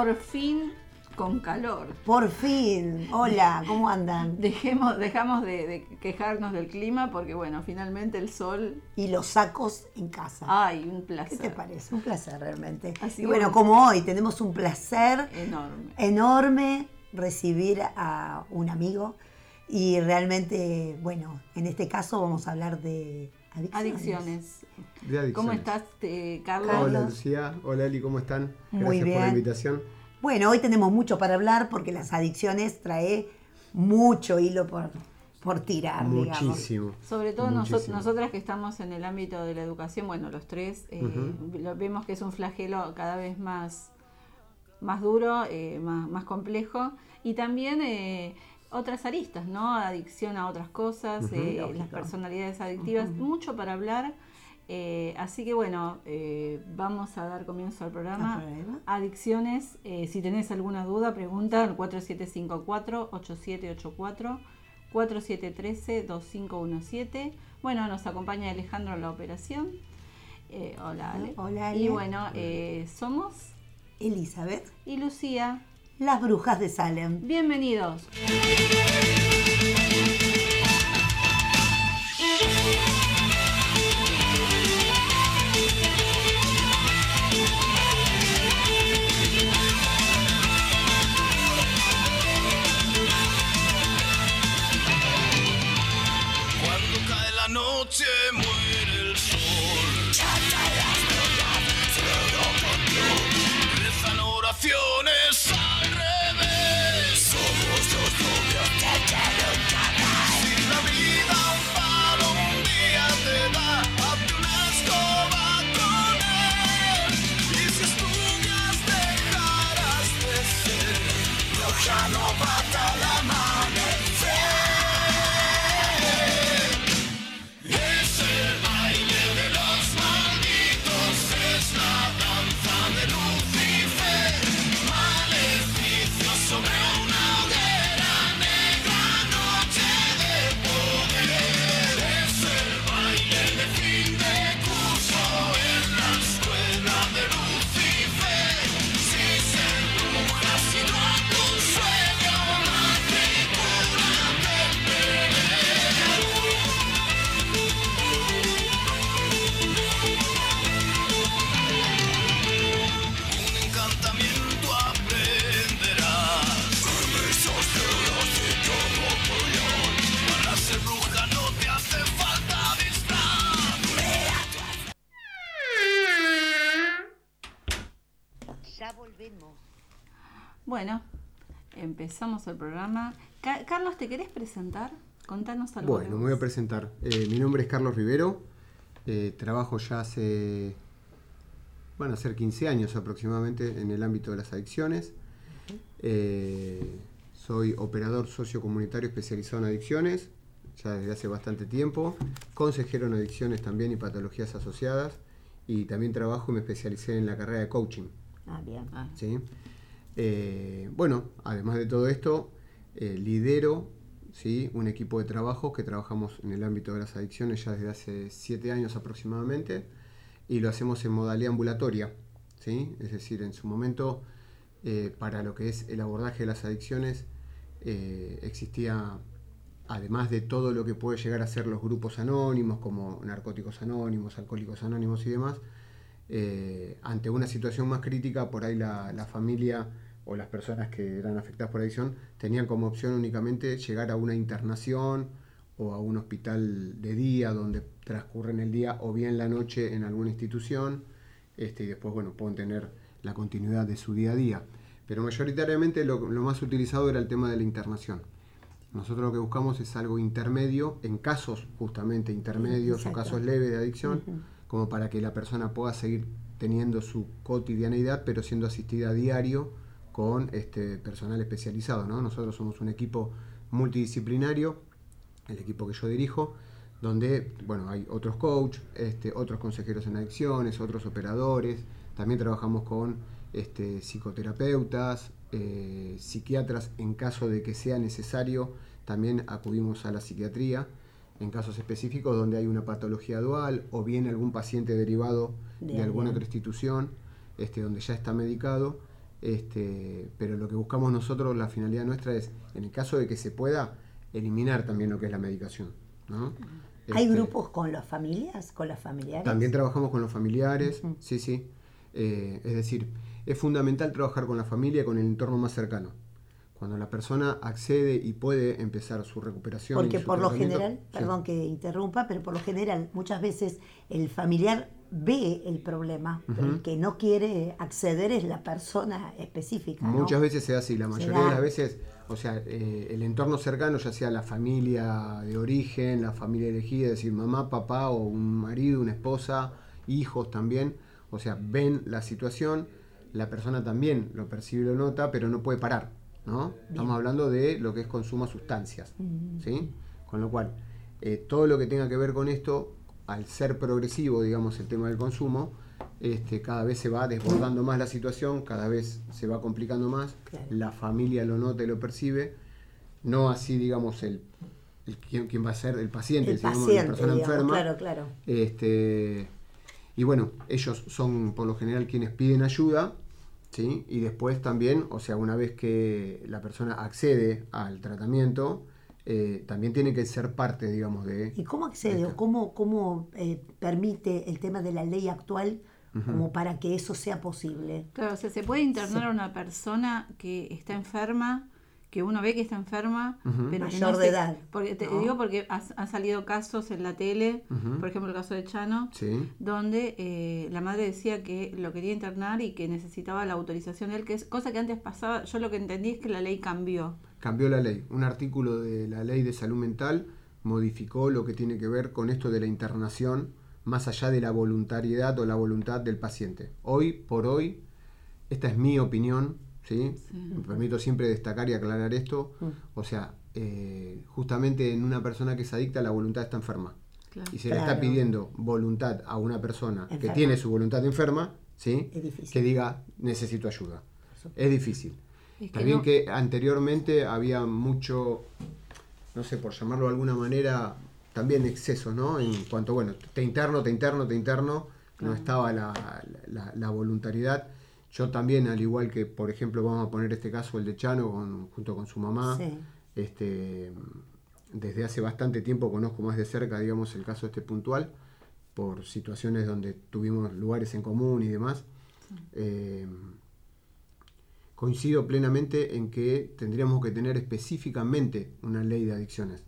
Por fin con calor. Por fin. Hola, ¿cómo andan? Dejemos, dejamos de, de quejarnos del clima porque, bueno, finalmente el sol. Y los sacos en casa. Ay, un placer. ¿Qué te parece? Un placer realmente. Así y bueno, bueno. como hoy tenemos un placer Enorme. enorme recibir a un amigo y realmente, bueno, en este caso vamos a hablar de adicciones. Adicciones. ¿Cómo estás, eh, Carlos? Hola Lucía, hola Eli, ¿cómo están? Muy Gracias por bien. la invitación. Bueno, hoy tenemos mucho para hablar porque las adicciones trae mucho hilo por, por tirar, digamos. Muchísimo. Sobre todo noso- Muchísimo. nosotras que estamos en el ámbito de la educación, bueno, los tres, eh, lo- vemos que es un flagelo cada vez más, más duro, eh, más, más complejo, y también eh, otras aristas, ¿no? Adicción a otras cosas, eh, las personalidades adictivas, mucho para hablar. Eh, así que bueno, eh, vamos a dar comienzo al programa. Adicciones, eh, si tenés alguna duda, pregunta al 4754-8784, 4713-2517. Bueno, nos acompaña Alejandro en la operación. Hola, Ale. Hola, Y Ale. bueno, eh, somos Elizabeth, y Lucía. las brujas de Salem. Bienvenidos. Empezamos el programa. Ca- Carlos, ¿te querés presentar? Contanos algo. Bueno, me voy a presentar. Eh, mi nombre es Carlos Rivero. Eh, trabajo ya hace, van a ser 15 años aproximadamente en el ámbito de las adicciones. Eh, soy operador sociocomunitario especializado en adicciones, ya desde hace bastante tiempo. Consejero en adicciones también y patologías asociadas. Y también trabajo y me especialicé en la carrera de coaching. Ah, bien. Ah, ¿sí? Eh, bueno, además de todo esto, eh, lidero ¿sí? un equipo de trabajo que trabajamos en el ámbito de las adicciones ya desde hace siete años aproximadamente y lo hacemos en modalidad ambulatoria. ¿sí? Es decir, en su momento, eh, para lo que es el abordaje de las adicciones, existía, además de todo lo que puede llegar a ser los grupos anónimos, como narcóticos anónimos, alcohólicos anónimos y demás, eh, ante una situación más crítica, por ahí la, la familia o las personas que eran afectadas por adicción tenían como opción únicamente llegar a una internación o a un hospital de día donde transcurren el día o bien la noche en alguna institución este, y después bueno, pueden tener la continuidad de su día a día. Pero mayoritariamente lo, lo más utilizado era el tema de la internación. Nosotros lo que buscamos es algo intermedio, en casos justamente intermedios o casos leves de adicción, como para que la persona pueda seguir teniendo su cotidianeidad, pero siendo asistida a diario con este personal especializado. ¿no? Nosotros somos un equipo multidisciplinario, el equipo que yo dirijo, donde bueno, hay otros coach, este, otros consejeros en adicciones, otros operadores, también trabajamos con este, psicoterapeutas, eh, psiquiatras en caso de que sea necesario, también acudimos a la psiquiatría en casos específicos donde hay una patología dual o bien algún paciente derivado de, alguna bien. otra institución. este, donde ya está medicado, este, pero lo que buscamos nosotros, la finalidad nuestra es, en el caso de que se pueda, eliminar también lo que es la medicación. ¿no? ¿Hay Este, grupos con las familias, con las familiares? También trabajamos con los familiares, sí, sí. Eh, es decir, es fundamental trabajar con la familia y con el entorno más cercano. Cuando la persona accede y puede empezar su recuperación. Porque su por lo general, Sí. perdón que interrumpa, pero por lo general muchas veces el familiar ve el problema, el que no quiere acceder es la persona específica. ¿no? Muchas veces se da así, la mayoría da. de las veces, o sea, eh, el entorno cercano, ya sea la familia de origen, la familia elegida, es decir, mamá, papá o un marido, una esposa, hijos también, o sea, ven la situación, la persona también lo percibe y lo nota, pero no puede parar, ¿no? Estamos hablando de lo que es consumo de sustancias, ¿sí? Con lo cual, eh, todo lo que tenga que ver con esto, al ser progresivo, digamos, el tema del consumo, este, cada vez se va desbordando más la situación, cada vez se va complicando más, Claro. la familia lo nota y lo percibe, no así, digamos, el, el quien, quien va a ser el paciente, El digamos, paciente, la persona digamos, enferma. claro, claro. Este, y bueno, ellos son por lo general quienes piden ayuda, ¿sí? Y después también, o sea, una vez que la persona accede al tratamiento, eh, también tiene que ser parte, digamos, de... ¿Y cómo accede o cómo, cómo eh, permite el tema de la ley actual como para que eso sea posible? Claro, o sea, se puede internar a una persona que está enferma, que uno ve que está enferma, pero que Mayor no de se- edad, Porque te ¿no? digo porque ha- han salido casos en la tele, por ejemplo el caso de Chano, Sí, donde eh, la madre decía que lo quería internar y que necesitaba la autorización de él, que es cosa que antes pasaba, yo lo que entendí es que la ley cambió. cambió la ley. Un artículo de la ley de salud mental modificó lo que tiene que ver con esto de la internación, más allá de la voluntariedad o la voluntad del paciente. Hoy por hoy, esta es mi opinión, ¿sí? Me permito siempre destacar y aclarar esto. O sea, eh, justamente en una persona que es adicta, la voluntad está enferma. Claro. Y se le está pidiendo voluntad a una persona que tiene su voluntad enferma, ¿sí? Que diga, necesito ayuda. Es difícil. Es que También no- que anteriormente había mucho, no sé, por llamarlo de alguna manera, también excesos, ¿no? En cuanto, bueno, te interno, te interno, te interno, no estaba la, la- la voluntariedad. Yo también, al igual que, por ejemplo, vamos a poner este caso, el de Chano, con- junto con su mamá, Sí. este, desde hace bastante tiempo conozco más de cerca, digamos, el caso este puntual, por situaciones donde tuvimos lugares en común y demás. Eh, coincido plenamente en que tendríamos que tener específicamente una ley de adicciones.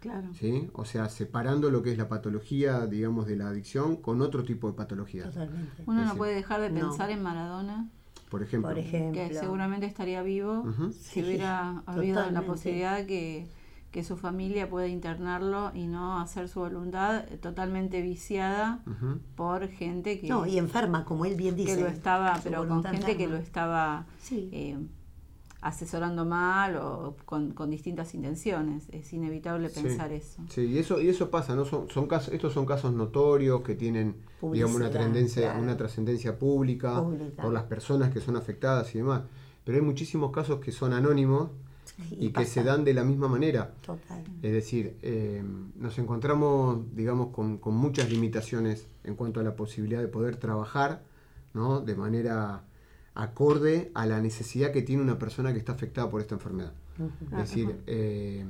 Claro. ¿sí? O sea, separando lo que es la patología, digamos, de la adicción con otro tipo de patologías. Totalmente. Uno no puede dejar de No. pensar en Maradona, Por ejemplo. Por ejemplo. que seguramente estaría vivo si Sí, hubiera habido la posibilidad que, que su familia pueda internarlo y no hacer su voluntad totalmente viciada por gente que, No, y enferma, como él bien dice. que lo estaba, pero con gente que lo estaba Sí. eh, asesorando mal o con, con distintas intenciones. Es inevitable Sí. pensar eso. Sí, y eso, y eso pasa, ¿no? Son, son casos, estos son casos notorios que tienen, digamos, una claro. una trascendencia pública, Pública. por las personas que son afectadas y demás. Pero hay muchísimos casos que son anónimos Sí, y que se dan de la misma manera. Total. Es decir, eh, nos encontramos, digamos, con, con muchas limitaciones en cuanto a la posibilidad de poder trabajar, ¿no? De manera acorde a la necesidad que tiene una persona que está afectada por esta enfermedad. Es decir, eh,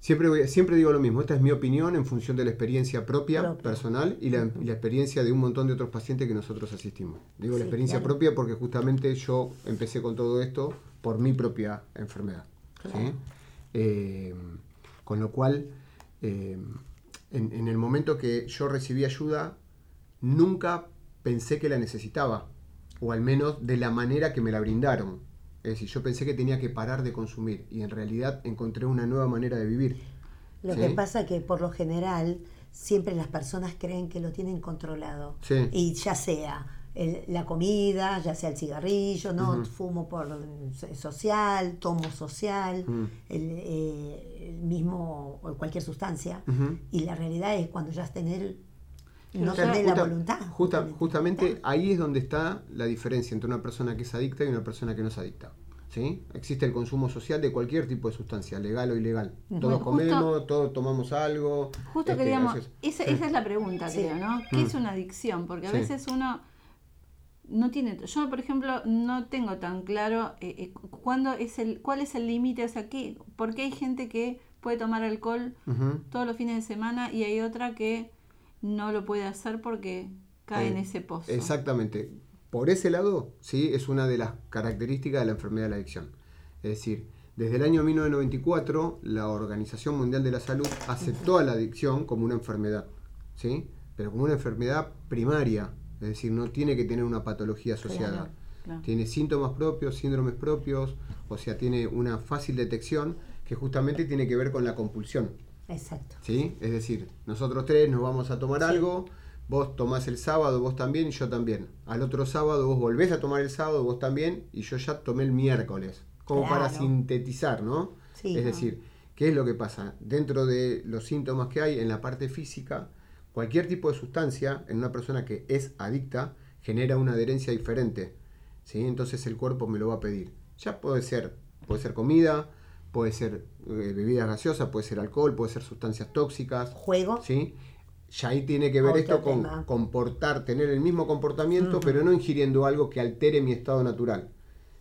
siempre, voy- siempre digo lo mismo, esta es mi opinión en función de la experiencia propia, Propia. personal, y la, y la experiencia de un montón de otros pacientes que nosotros asistimos. Digo Sí, la experiencia claro. propia porque justamente yo empecé con todo esto por mi propia enfermedad. ¿sí? Eh, con lo cual, eh, en, en el momento que yo recibí ayuda, nunca pensé que la necesitaba, o al menos de la manera que me la brindaron. Es decir, yo pensé que tenía que parar de consumir y en realidad encontré una nueva manera de vivir. Lo Sí. que pasa es que por lo general siempre las personas creen que lo tienen controlado. Sí. Y ya sea el- la comida, ya sea el cigarrillo, no fumo por social, tomo social, el, eh, el mismo o cualquier sustancia. Y la realidad es cuando ya tener no O sea, la voluntad. justa- justamente ahí es donde está la diferencia entre una persona que es adicta y una persona que no es adicta. ¿sí? Existe el consumo social de cualquier tipo de sustancia, legal o ilegal. Todos Bueno, justo- comemos, todos tomamos algo. Justo este, queríamos, esa, sí. esa es la pregunta, Sí. creo, ¿no? ¿Qué es una adicción? Porque a Sí. veces uno no tiene, yo por ejemplo no tengo tan claro eh, eh, cu- cuándo es el, cuál es el límite, o sea, ¿qué, porque hay gente que puede tomar alcohol todos los fines de semana y hay otra que no lo puede hacer porque cae en Eh, ese pozo. Exactamente. Por ese lado, sí, es una de las características de la enfermedad de la adicción. Es decir, desde el año 1994, la Organización Mundial de la Salud aceptó a la adicción como una enfermedad, ¿sí? Pero como una enfermedad primaria, es decir, no tiene que tener una patología asociada. Claro, claro. Tiene síntomas propios, síndromes propios, o sea, tiene una fácil detección que justamente tiene que ver con la compulsión. Exacto. ¿sí? Es decir, nosotros tres nos vamos a tomar algo, vos tomás el sábado, vos también y yo también. Al otro sábado vos volvés a tomar el sábado, vos también, y yo ya tomé el miércoles. Como para sintetizar, ¿no? Sí. es decir, ¿qué es lo que pasa? Dentro de los síntomas que hay en la parte física, cualquier tipo de sustancia en una persona que es adicta genera una adherencia diferente. ¿sí? Entonces el cuerpo me lo va a pedir. Ya puede ser, puede ser comida, puede ser eh, bebidas gaseosas, puede ser alcohol, puede ser sustancias tóxicas. Juego. ¿sí? Ya ahí tiene que ver Otro esto con tema. comportar, tener el mismo comportamiento, pero no ingiriendo algo que altere mi estado natural,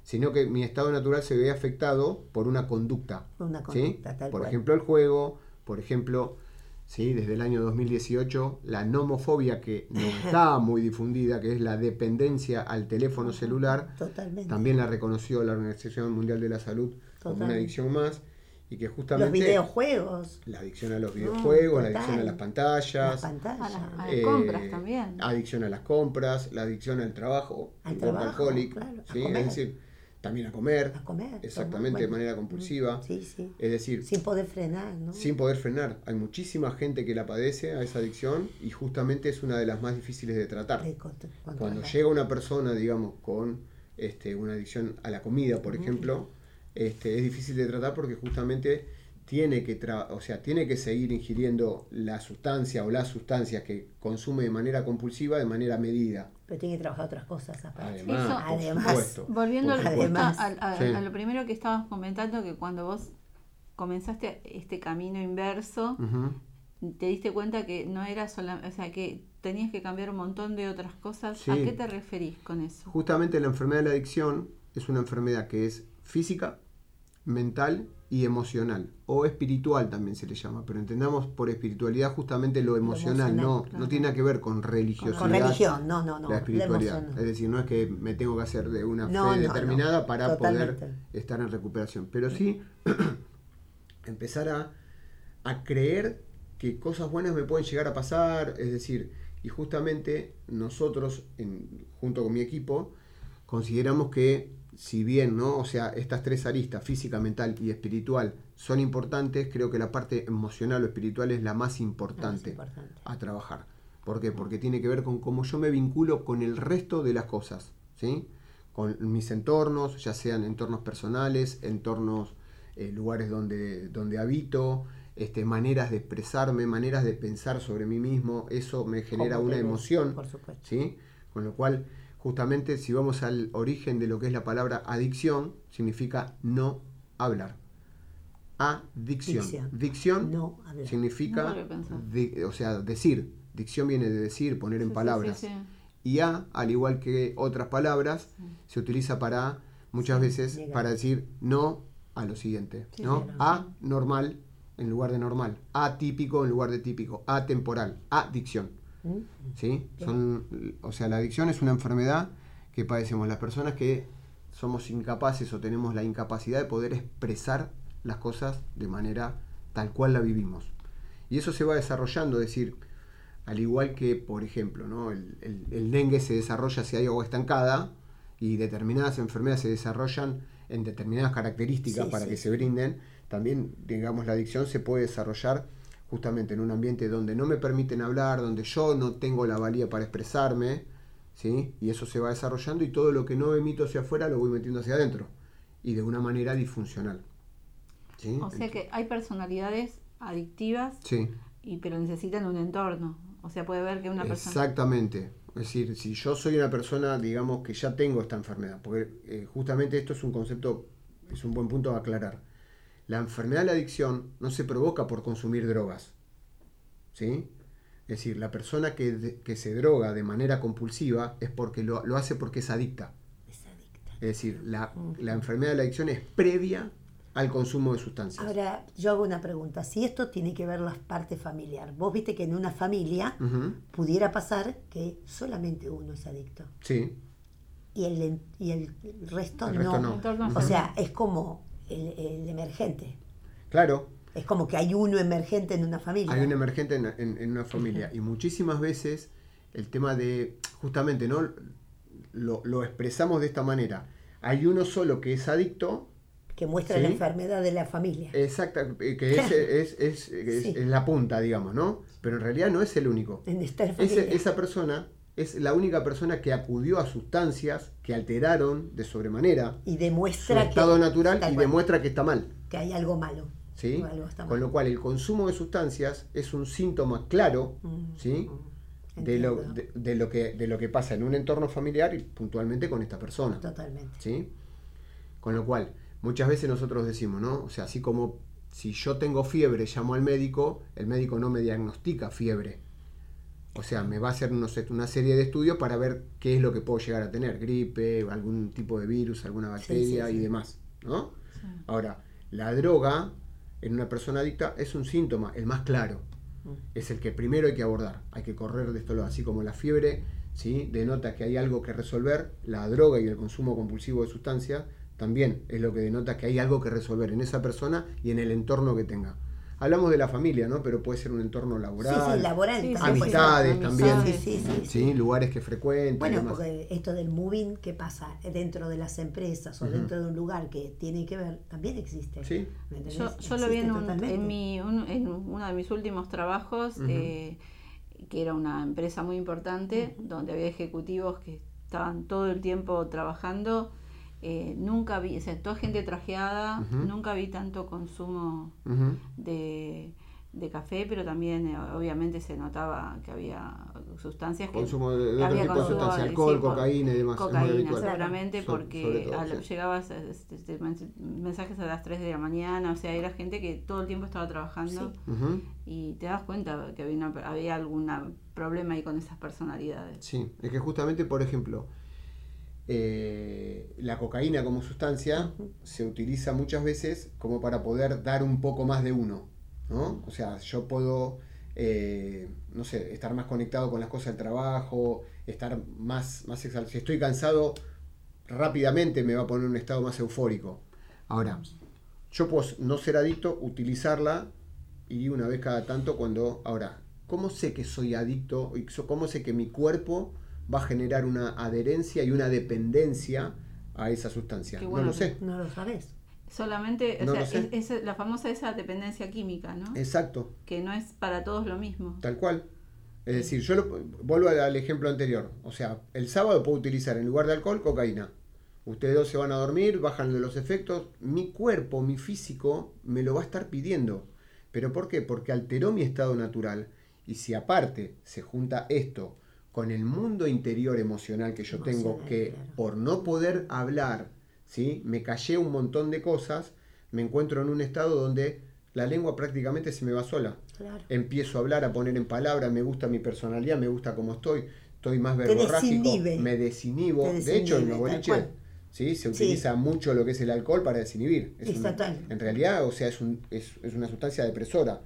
sino que mi estado natural se ve afectado por una conducta. Una ¿sí? conducta, tal Por cual. ejemplo, el juego, por ejemplo, ¿sí? desde el año 2018, la nomofobia que no está muy difundida, que es la dependencia al teléfono celular, Totalmente. también la reconoció la Organización Mundial de la Salud como una adicción más, y que Los justamente videojuegos. la adicción a los videojuegos, la adicción a las pantallas, Las pantallas. A la- a las eh, compras también. adicción a las compras, la adicción al trabajo, Al trabajo, workaholic, claro, a ¿sí? comer. es decir, también a comer, A comer. exactamente tomar, de manera compulsiva, Sí, sí. es decir, Sin poder frenar, ¿no? sin poder frenar. Hay muchísima gente que la padece a esa adicción y justamente es una de las más difíciles de tratar. De Cuando llega una persona, digamos, con este, una adicción a la comida, por ejemplo, este, es difícil de tratar porque justamente tiene que, tra- o sea, tiene que seguir ingiriendo la sustancia o las sustancias que consume de manera compulsiva de manera medida. Pero tiene que trabajar otras cosas aparte. Eso- Además, por Además, supuesto. Volviendo por al- supuesto. Además. a, a- Sí. a lo primero que estabas comentando, que cuando vos comenzaste este camino inverso, te diste cuenta que no era solamente, o sea, que tenías que cambiar un montón de otras cosas. ¿A qué te referís con eso? Justamente la enfermedad de la adicción es una enfermedad que es física, mental y emocional, o espiritual también se le llama, pero entendamos por espiritualidad justamente lo emocional, emocional, no, claro. no tiene nada que ver con religiosidad. Con religión, no, no, no. la espiritualidad. Es decir, no es que me tengo que hacer de una No, fe no, determinada para Totalmente. poder estar en recuperación. Pero sí empezar a, a creer que cosas buenas me pueden llegar a pasar. Es decir, y justamente nosotros, en- junto con mi equipo, consideramos que si bien, ¿no? O sea, estas tres aristas, física, mental y espiritual, son importantes, creo que la parte emocional o espiritual es la más importante importante. a trabajar. ¿Por qué? Porque tiene que ver con cómo yo me vinculo con el resto de las cosas, ¿sí? Con mis entornos, ya sean entornos personales, entornos, eh, lugares donde, donde habito, este, maneras de expresarme, maneras de pensar sobre mí mismo, eso me genera una emoción, Por supuesto. ¿sí? Con lo cual, justamente, si vamos al origen de lo que es la palabra adicción, significa no hablar. Adicción. Dicción. Dicción No hablar. significa, No di- o sea, decir. Dicción viene de decir, poner en Sí, palabras. sí, sí. Y A, al igual que otras palabras, se utiliza para, muchas veces, para decir no a lo siguiente. Sí, ¿no? A, normal en lugar de normal. Atípico en lugar de típico. Atemporal. Adicción. ¿Sí? Son, o sea, la adicción es una enfermedad que padecemos las personas que somos incapaces o tenemos la incapacidad de poder expresar las cosas de manera tal cual la vivimos. Y eso se va desarrollando, es decir, al igual que, por ejemplo, ¿no? el, el- el dengue se desarrolla si hay agua estancada y determinadas enfermedades se desarrollan en determinadas características Sí, para sí, que se brinden, también, digamos, la adicción se puede desarrollar justamente en un ambiente donde no me permiten hablar, donde yo no tengo la valía para expresarme, ¿sí? Y eso se va desarrollando y todo lo que no emito hacia afuera lo voy metiendo hacia adentro y de una manera disfuncional. ¿sí? O sea que hay personalidades adictivas, Sí, y pero necesitan un entorno. O sea, puede ver que una persona... exactamente. Es decir, si yo soy una persona, digamos, que ya tengo esta enfermedad, porque eh, justamente esto es un concepto, es un buen punto a aclarar. La enfermedad de la adicción no se provoca por consumir drogas, ¿sí? Es decir, la persona que, de- que se droga de manera compulsiva es porque lo, lo hace porque es adicta. Es adicta. Es decir, la, la enfermedad de la adicción es previa al consumo de sustancias. Ahora, yo hago una pregunta. Si esto tiene que ver la parte familiar, vos viste que en una familia pudiera pasar que solamente uno es adicto Sí, y el, y el resto, El resto no. Entorno O sea, es como el, el emergente. claro. Es como que hay uno emergente en una familia. Hay un emergente en, en- en una familia. Y muchísimas veces el tema de, justamente, ¿no? Lo, lo expresamos de esta manera. Hay uno solo que es adicto, que muestra Sí. la enfermedad de la familia. exacta, eh, que es, es, es- es- Sí. la punta, digamos, ¿no? Pero en realidad no es el único. en esta Ese- familia. esa persona es la única persona que acudió a sustancias que alteraron de sobremanera y su demuestra estado que, natural y demuestra que está mal. que hay algo malo. ¿sí? O algo está Con lo cual el consumo de sustancias es un síntoma claro Mm, ¿sí? mm, de, lo, de lo que, de lo que pasa en un entorno familiar y puntualmente con esta persona. Totalmente. ¿sí? Con lo cual, muchas veces nosotros decimos, ¿no? O sea, así como si yo tengo fiebre, llamo al médico, el médico no me diagnostica fiebre. O sea, me va a hacer no sé, una serie de estudios para ver qué es lo que puedo llegar a tener, gripe, algún tipo de virus, alguna bacteria sí, y demás, ¿no? Ahora, la droga en una persona adicta es un síntoma, el más claro. Es el que primero hay que abordar. Hay que correr de esto, así como la fiebre, ¿sí? denota que hay algo que resolver, la droga y el consumo compulsivo de sustancias también es lo que denota que hay algo que resolver en esa persona y en el entorno que tenga. Hablamos de la familia, ¿no? Pero puede ser un entorno laboral, sí, laboral. Sí, ser. amistades también, Sí, sí, sí. ¿sí? lugares que frecuenten. y Bueno, demás. porque esto del moving, ¿qué pasa? Dentro de las empresas o dentro de un lugar que tiene que ver, también existe. Sí. Yo, yo lo vi en, un- mi, un- en uno de mis últimos trabajos, eh, que era una empresa muy importante, donde había ejecutivos que estaban todo el tiempo trabajando. Eh, nunca vi, o sea, toda gente trajeada, nunca vi tanto consumo de, de café, pero también eh, obviamente se notaba que había sustancias que Consumo de, de otro había tipo de sustancias, alcohol, cocaína y demás. cocaína seguramente So- porque todo, a la- sí. llegabas a este- este mens- mensajes a las 3 de la mañana, o sea, era gente que todo el tiempo estaba trabajando y te das cuenta que había, una- había algún problema ahí con esas personalidades. Sí, es que justamente, por ejemplo, eh, la cocaína como sustancia se utiliza muchas veces como para poder dar un poco más de uno, ¿no? O sea, yo puedo, eh, no sé, estar más conectado con las cosas del trabajo, estar más, más exaltado. Si estoy cansado, rápidamente me va a poner en un estado más eufórico. Ahora, yo puedo no ser adicto, utilizarla y una vez cada tanto cuando... Ahora, ¿cómo sé que soy adicto? ¿Cómo sé que mi cuerpo va a generar una adherencia y una dependencia a esa sustancia? No lo sé. No lo sabes. Solamente, o No sea, es, es la famosa esa dependencia química, ¿no? Exacto, Que no es para todos lo mismo. tal cual. Es decir, yo lo- vuelvo al, al ejemplo anterior. O sea, el sábado puedo utilizar en lugar de alcohol cocaína. Ustedes dos se van a dormir, bajan de los efectos. Mi cuerpo, mi físico, me lo va a estar pidiendo. ¿Pero por qué? Porque alteró mi estado natural. Y si aparte se junta esto con el mundo interior emocional que yo tengo, que claro. por no poder hablar, ¿sí? me callé un montón de cosas, me encuentro en un estado donde la lengua prácticamente se me va sola Claro. empiezo a hablar, a poner en palabras, me gusta mi personalidad, me gusta cómo estoy, estoy más verborrágico, desinhibe. me desinhibo. Te de hecho, en los boliches. ¿sí? se Sí. utiliza mucho lo que es el alcohol para desinhibir. Es en realidad, o sea, es, un- es, es una sustancia depresora.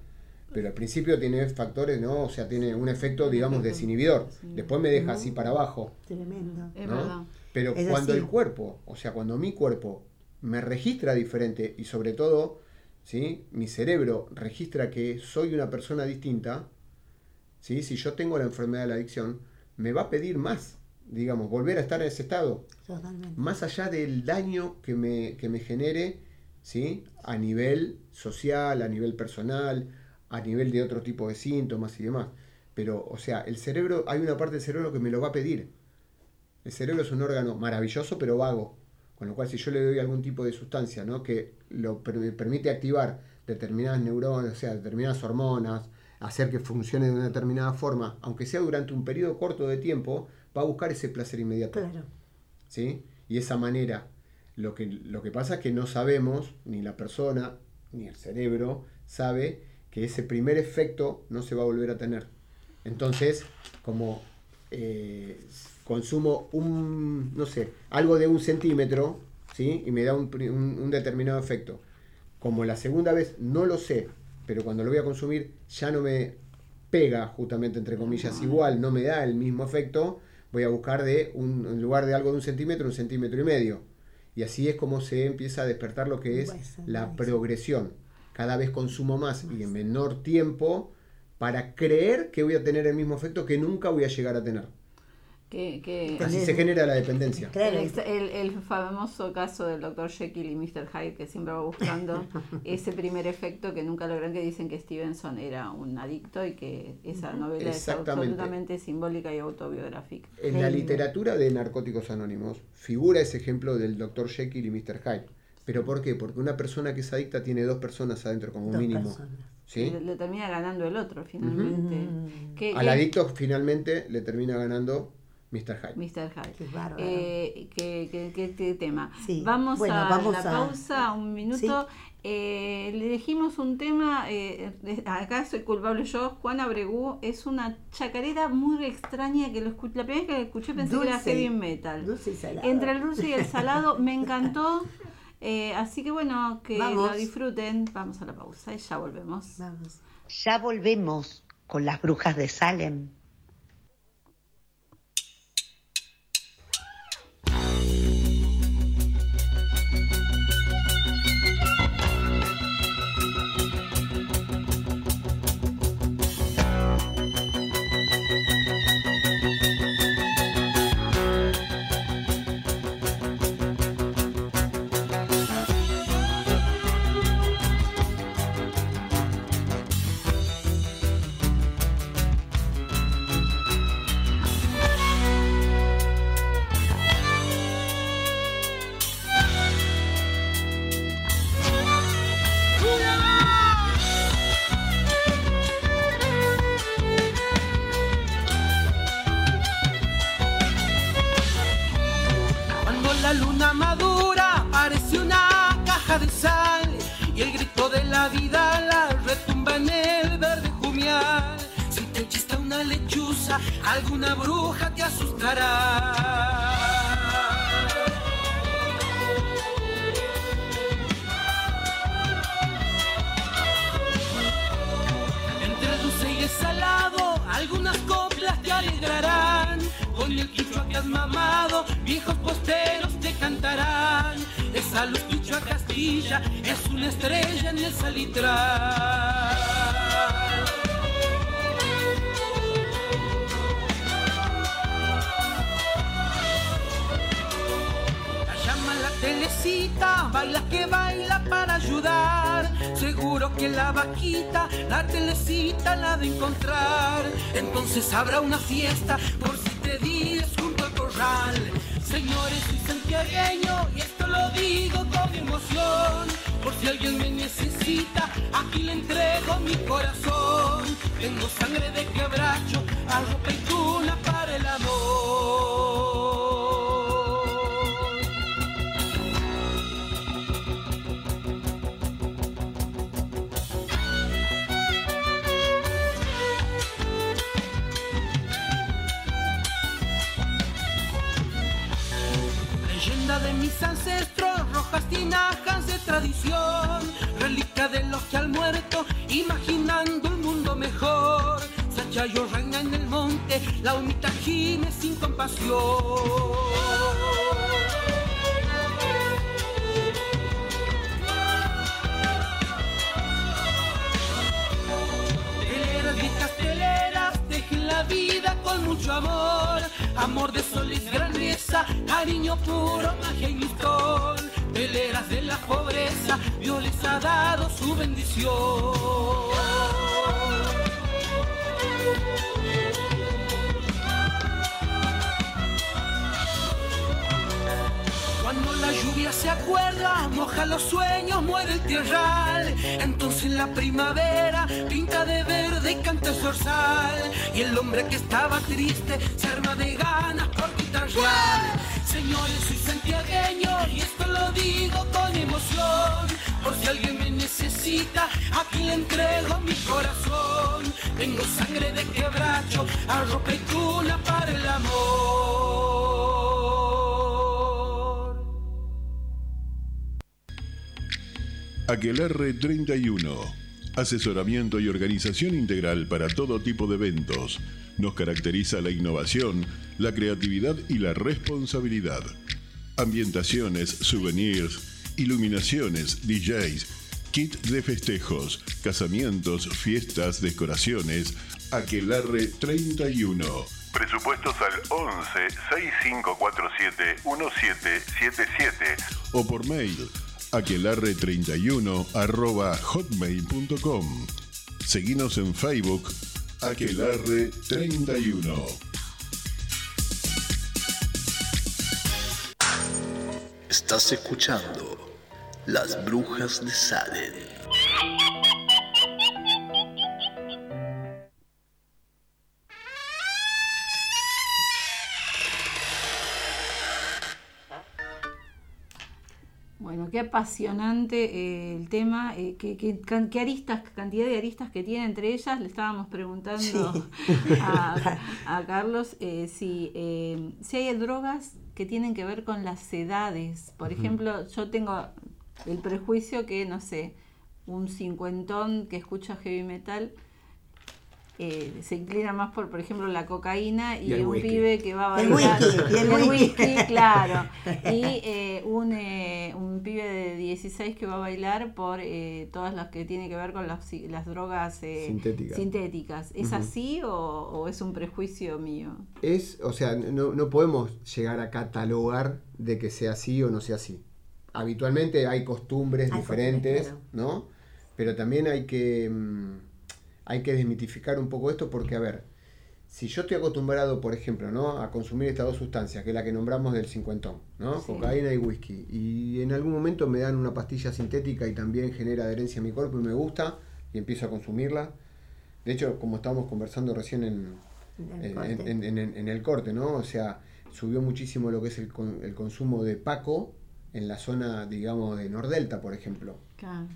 Pero al principio tiene factores, ¿no? O sea, tiene un efecto, digamos, desinhibidor. Después me deja así para abajo. Tremendo. Es ¿no? verdad. Pero Es cuando así. el cuerpo, o sea, cuando mi cuerpo me registra diferente y sobre todo, ¿sí? mi cerebro registra que soy una persona distinta, ¿sí? si yo tengo la enfermedad de la adicción, me va a pedir más, digamos, volver a estar en ese estado, Totalmente. más allá del daño que me, que me genere, ¿sí? a nivel social, a nivel personal, a nivel de otro tipo de síntomas y demás. Pero, o sea, el cerebro, hay una parte del cerebro que me lo va a pedir. El cerebro es un órgano maravilloso, pero vago. Con lo cual, si yo le doy algún tipo de sustancia ¿no? que lo per- permite activar determinadas neuronas, o sea, determinadas hormonas, hacer que funcione de una determinada forma, aunque sea durante un periodo corto de tiempo, va a buscar ese placer inmediato. Claro. ¿sí? Y esa manera, lo que, lo que pasa es que no sabemos, ni la persona, ni el cerebro, sabe que ese primer efecto no se va a volver a tener. Entonces, como eh, consumo un, no sé, algo de un centímetro, ¿sí? Y me da un, un- un determinado efecto. Como la segunda vez no lo sé, pero cuando lo voy a consumir ya no me pega, justamente entre comillas, igual, no me da el mismo efecto, voy a buscar de un, en lugar de algo de un centímetro, un centímetro y medio. Y así es como se empieza a despertar lo que es la progresión. Cada vez consumo más y en menor tiempo para creer que voy a tener el mismo efecto que nunca voy a llegar a tener. Que, que Así se genera la dependencia. El, ex- el- el famoso caso del Dr. Jekyll y Mr. Hyde, que siempre va buscando ese primer efecto que nunca logran, que dicen que Stevenson era un adicto y que esa novela es absolutamente simbólica y autobiográfica. En la literatura de Narcóticos Anónimos figura ese ejemplo del Dr. Jekyll y Mr. Hyde. ¿Pero por qué? Porque una persona que es adicta tiene dos personas adentro como Dos mínimo. personas. ¿sí? Le, le termina ganando el otro finalmente. Mm. Al adicto finalmente le termina ganando Mr. Hyde. Mr. Hyde. Qué bárbaro. Eh, ¿qué, qué- qué- qué tema? Sí. Vamos, Bueno, a vamos la a- pausa, un minuto. Eh, le elegimos un tema, eh, de- acá soy culpable yo, Juan Abregú, es una chacarera muy extraña que lo escu- la primera vez que la escuché pensé que era heavy metal. Dulce y salado. Entre el dulce y el salado, me encantó. Eh, así que bueno, que Vamos. lo disfruten. Vamos a la pausa y ya volvemos. Vamos. Ya volvemos con las brujas de Salem. Sachayo reina en el monte, la humita gime sin compasión. Vida con mucho amor. Amor de sol y grandeza, cariño puro, magia y mistol. Teleras de la pobreza, Dios les ha dado su bendición. Se acuerda, moja los sueños, muere el tierral. Entonces la primavera pinta de verde y canta el zorzal. Y el hombre que estaba triste se arma de ganas por quitar Señores, soy santiagueño y esto lo digo con emoción. Por si alguien me necesita, aquí le entrego mi corazón. Tengo sangre de quebracho, arropa y cuna para el amor. Aquelarre 31. Asesoramiento y organización integral para todo tipo de eventos. Nos caracteriza la innovación, la creatividad y la responsabilidad. Ambientaciones, souvenirs, iluminaciones, DJs, kit de festejos, casamientos, fiestas, decoraciones. Aquelarre 31. Presupuestos al 11 6547 1777 o por mail aquelarre31 arroba hotmail.com. Seguinos en Facebook Aquelarre31. Estás escuchando Las Brujas de Salem. Qué apasionante eh, el tema, eh, qué, qué aristas, cantidad de aristas que tiene entre ellas. Le estábamos preguntando Sí. a, a Carlos eh, si, si hay drogas que tienen que ver con las edades. Por ejemplo, yo tengo el prejuicio que, no sé, un cincuentón que escucha heavy metal eh, se inclina más por, por ejemplo, la cocaína y, un whisky. pibe que va a El bailar. whisky, y el whisky. claro. Y eh, un, eh, un pibe de 16 que va a bailar por eh, todas las que tiene que ver con las, las drogas eh, Sintéticas. sintéticas. ¿Es así o, o es un prejuicio mío? Es, o sea, no, no podemos llegar a catalogar de que sea así o no sea así. Habitualmente hay costumbres Hay diferentes, costumbres, ¿no? Pero también hay que, mm, hay que desmitificar un poco esto porque, a ver, si yo estoy acostumbrado, por ejemplo, ¿no? a consumir estas dos sustancias, que es la que nombramos del cincuentón, ¿no? Sí. Cocaína y whisky, y en algún momento me dan una pastilla sintética y también genera adherencia a mi cuerpo y me gusta, y empiezo a consumirla. De hecho, como estábamos conversando recién en, En el en, corte. en- el corte, ¿no? O sea, subió muchísimo lo que es el, el consumo de Paco en la zona, digamos, de Nordelta, por ejemplo. Claro.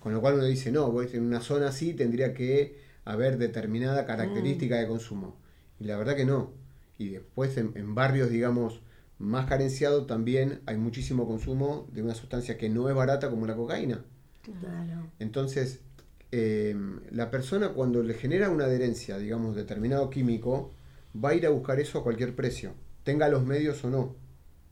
Con lo cual uno dice, no, pues, en una zona así tendría que haber determinada característica de consumo. Y la verdad que no. Y después en, en barrios, digamos, más carenciados también hay muchísimo consumo de una sustancia que no es barata como la cocaína. Claro. Entonces, eh, la persona cuando le genera una adherencia, digamos, determinado químico, va a ir a buscar eso a cualquier precio, tenga los medios o no,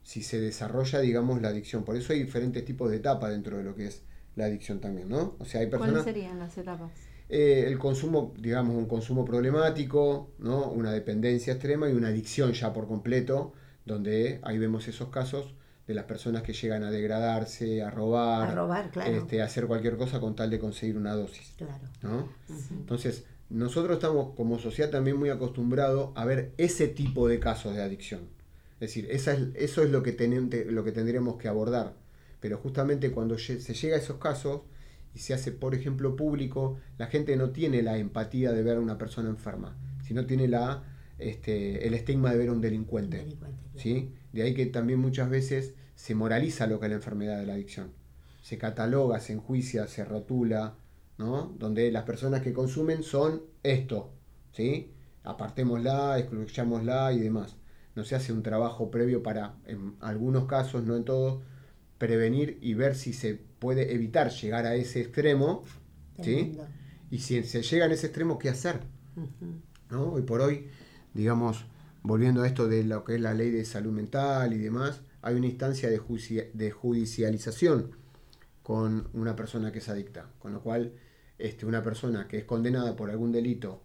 si se desarrolla, digamos, la adicción. Por eso hay diferentes tipos de etapas dentro de lo que es la adicción también, ¿no? O sea, hay ¿Cuáles personas... serían las etapas? Eh, el consumo, digamos, un consumo problemático, ¿no? una dependencia extrema y una adicción ya por completo, donde ahí vemos esos casos de las personas que llegan a degradarse, a robar, A robar, claro. este, a hacer cualquier cosa con tal de conseguir una dosis. Claro. ¿no? Entonces, nosotros estamos como sociedad también muy acostumbrados a ver ese tipo de casos de adicción. Es decir, esa es, eso es lo que, tenen- te- lo que tendríamos que abordar. Pero justamente cuando se llega a esos casos y se hace, por ejemplo, público, la gente no tiene la empatía de ver a una persona enferma, sino tiene la, este, el estigma de ver a un delincuente. Delincuente, claro. ¿sí? De ahí que también muchas veces se moraliza lo que es la enfermedad de la adicción. Se cataloga, se enjuicia, se rotula, ¿no? Donde las personas que consumen son esto, ¿sí? Apartémosla, excluyámosla y demás. No se hace un trabajo previo para, en algunos casos, no en todos, prevenir y ver si se puede evitar llegar a ese extremo, ¿sí? Y si se llega a ese extremo, ¿qué hacer? ¿no? Hoy por hoy, digamos, volviendo a esto de lo que es la ley de salud mental y demás, hay una instancia de, de judicialización con una persona que es adicta, con lo cual este, una persona que es condenada por algún delito,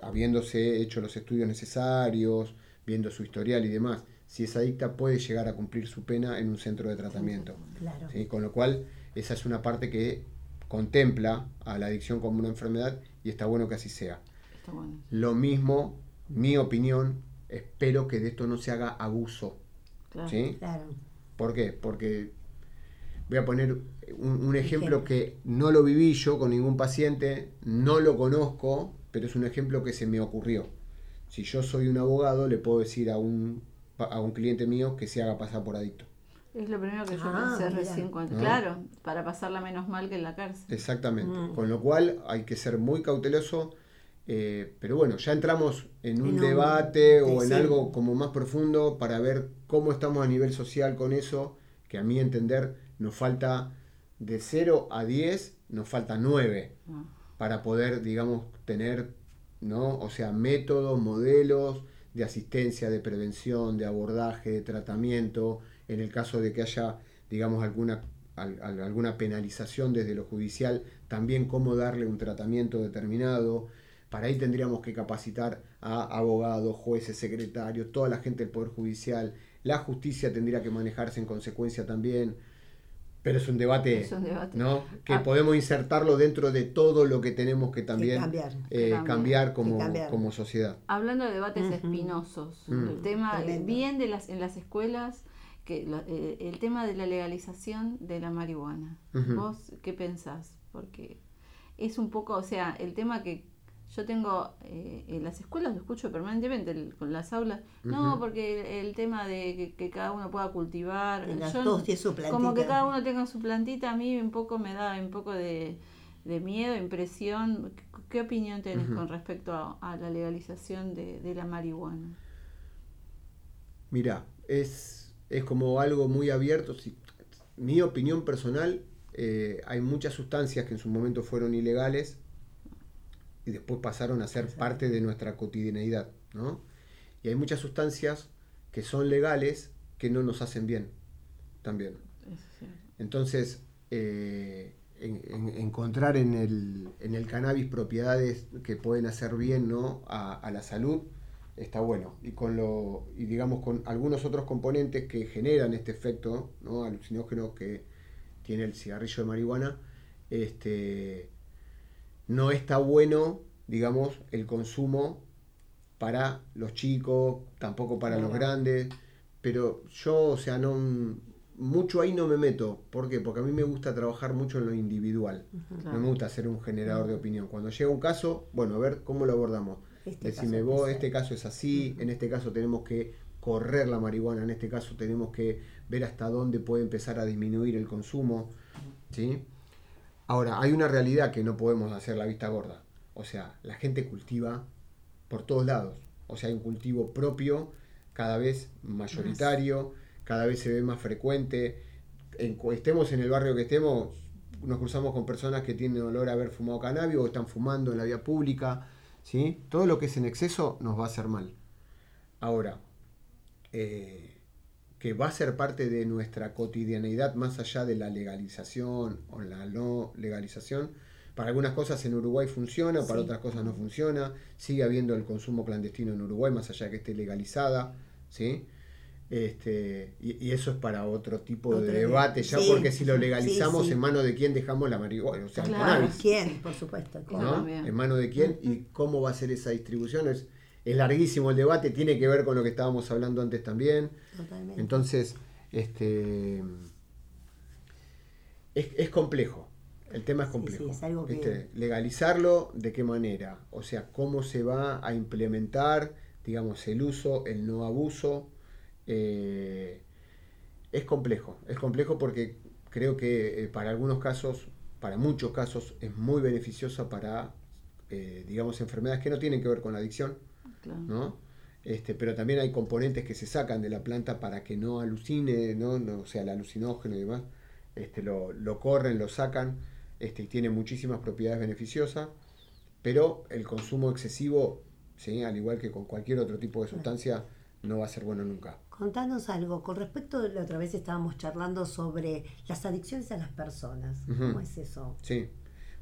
habiéndose hecho los estudios necesarios, viendo su historial y demás, si es adicta puede llegar a cumplir su pena en un centro de tratamiento. Claro. ¿sí? Con lo cual, esa es una parte que contempla a la adicción como una enfermedad y está bueno que así sea. Está bueno. Lo mismo, mi opinión, espero que de esto no se haga abuso. Claro. ¿sí? Claro. ¿Por qué? Porque voy a poner un, un ejemplo Ejemplo. que no lo viví yo con ningún paciente, no lo conozco, pero es un ejemplo que se me ocurrió. Si yo soy un abogado, le puedo decir a un, a un cliente mío que se haga pasar por adicto. Es lo primero que yo Ah, pensé mirá. recién cuando. ¿No? Claro, para pasarla menos mal que en la cárcel. Exactamente. Mm. Con lo cual hay que ser muy cauteloso. eh, pero bueno, ya entramos en un En un- debate o en sí. algo como más profundo para ver cómo estamos a nivel social con eso, que a mi entender nos falta de 0 a 10, nos falta 9 Ah. para poder, digamos, tener, ¿no? O sea, métodos, modelos de asistencia, de prevención, de abordaje, de tratamiento, en el caso de que haya, digamos, alguna, al- al- alguna penalización desde lo judicial, también cómo darle un tratamiento determinado. Para ahí tendríamos que capacitar a abogados, jueces, secretarios, toda la gente del Poder Judicial. La justicia tendría que manejarse en consecuencia también. Pero es un debate, Es un debate. ¿no? que Ah. podemos insertarlo dentro de todo lo que tenemos que también cambiar. eh, Cambiar. cambiar como, Que cambiar. como sociedad. Hablando de debates espinosos, Mm. el tema Tremendo. bien de las en las escuelas, que lo- eh, el tema de la legalización de la marihuana. ¿Vos qué pensás? Porque es un poco, o sea, el tema que yo tengo eh, en las escuelas, lo escucho permanentemente el- con las aulas, no, porque el, tema de que, que cada uno pueda cultivar, yo- su como que cada uno tenga su plantita, a mí un poco me da un poco de, de miedo, impresión. ¿Qué, qué opinión tenés con respecto a, a la legalización de, de la marihuana? Mira, es, es como algo muy abierto. si- mi opinión personal, eh, hay muchas sustancias que en su momento fueron ilegales y después pasaron a ser parte de nuestra cotidianeidad, ¿no? Y hay muchas sustancias que son legales que no nos hacen bien también. Entonces, eh, en- en- encontrar en el, en el cannabis propiedades que pueden hacer bien ¿no? a, a la salud está bueno. Y con lo, y digamos con algunos otros componentes que generan este efecto ¿no? alucinógeno que tiene el cigarrillo de marihuana, este, no está bueno, digamos, el consumo para los chicos, tampoco para los grandes, pero yo, o sea, no mucho ahí no me meto. ¿Por qué? Porque a mí me gusta trabajar mucho en lo individual. No me gusta ser un generador de opinión. Cuando llega un caso, bueno, a ver cómo lo abordamos. Este Decime vos, es este caso es así, en este caso tenemos que correr la marihuana, en este caso tenemos que ver hasta dónde puede empezar a disminuir el consumo. ¿sí? Ahora, hay una realidad que no podemos hacer la vista gorda. O sea, la gente cultiva por todos lados. O sea, hay un cultivo propio, cada vez mayoritario, cada vez se ve más frecuente. En, estemos en el barrio que estemos, nos cruzamos con personas que tienen olor a haber fumado cannabis o están fumando en la vía pública. ¿sí? Todo lo que es en exceso nos va a hacer mal. Ahora, eh, que va a ser parte de nuestra cotidianeidad más allá de la legalización o la no legalización. Para algunas cosas en Uruguay funciona, para Sí. otras cosas no funciona. Sigue habiendo el consumo clandestino en Uruguay, más allá de que esté legalizada. ¿sí? Este, y, y eso es para otro tipo Otro de de- debate ya, sí, porque si lo legalizamos, sí. ¿en mano de quién dejamos la marihuana? O sea, el cannabis. ¿Quién? Por supuesto. Claro. ¿no? también. ¿En mano de quién? ¿Y cómo va a ser esa distribución? Es, es larguísimo el debate, tiene que ver con lo que estábamos hablando antes también. Totalmente. Entonces, este es, es complejo. El tema es complejo. sí, es algo. Legalizarlo, ¿de qué manera? O sea, cómo se va a implementar, digamos, el uso, el no abuso. Eh, es complejo. Es complejo porque creo que eh, para algunos casos, para muchos casos, es muy beneficiosa para, eh, digamos, enfermedades que no tienen que ver con la adicción. Claro. ¿no? Este, pero también hay componentes que se sacan de la planta para que no alucine, ¿no? No, o sea, el alucinógeno y demás, este, lo, lo corren, lo sacan, este, y tiene muchísimas propiedades beneficiosas, pero el consumo excesivo, ¿sí? al igual que con cualquier otro tipo de sustancia, no va a ser bueno nunca. Contanos algo, con respecto, la otra vez estábamos charlando sobre las adicciones a las personas. ¿Cómo es eso? Sí.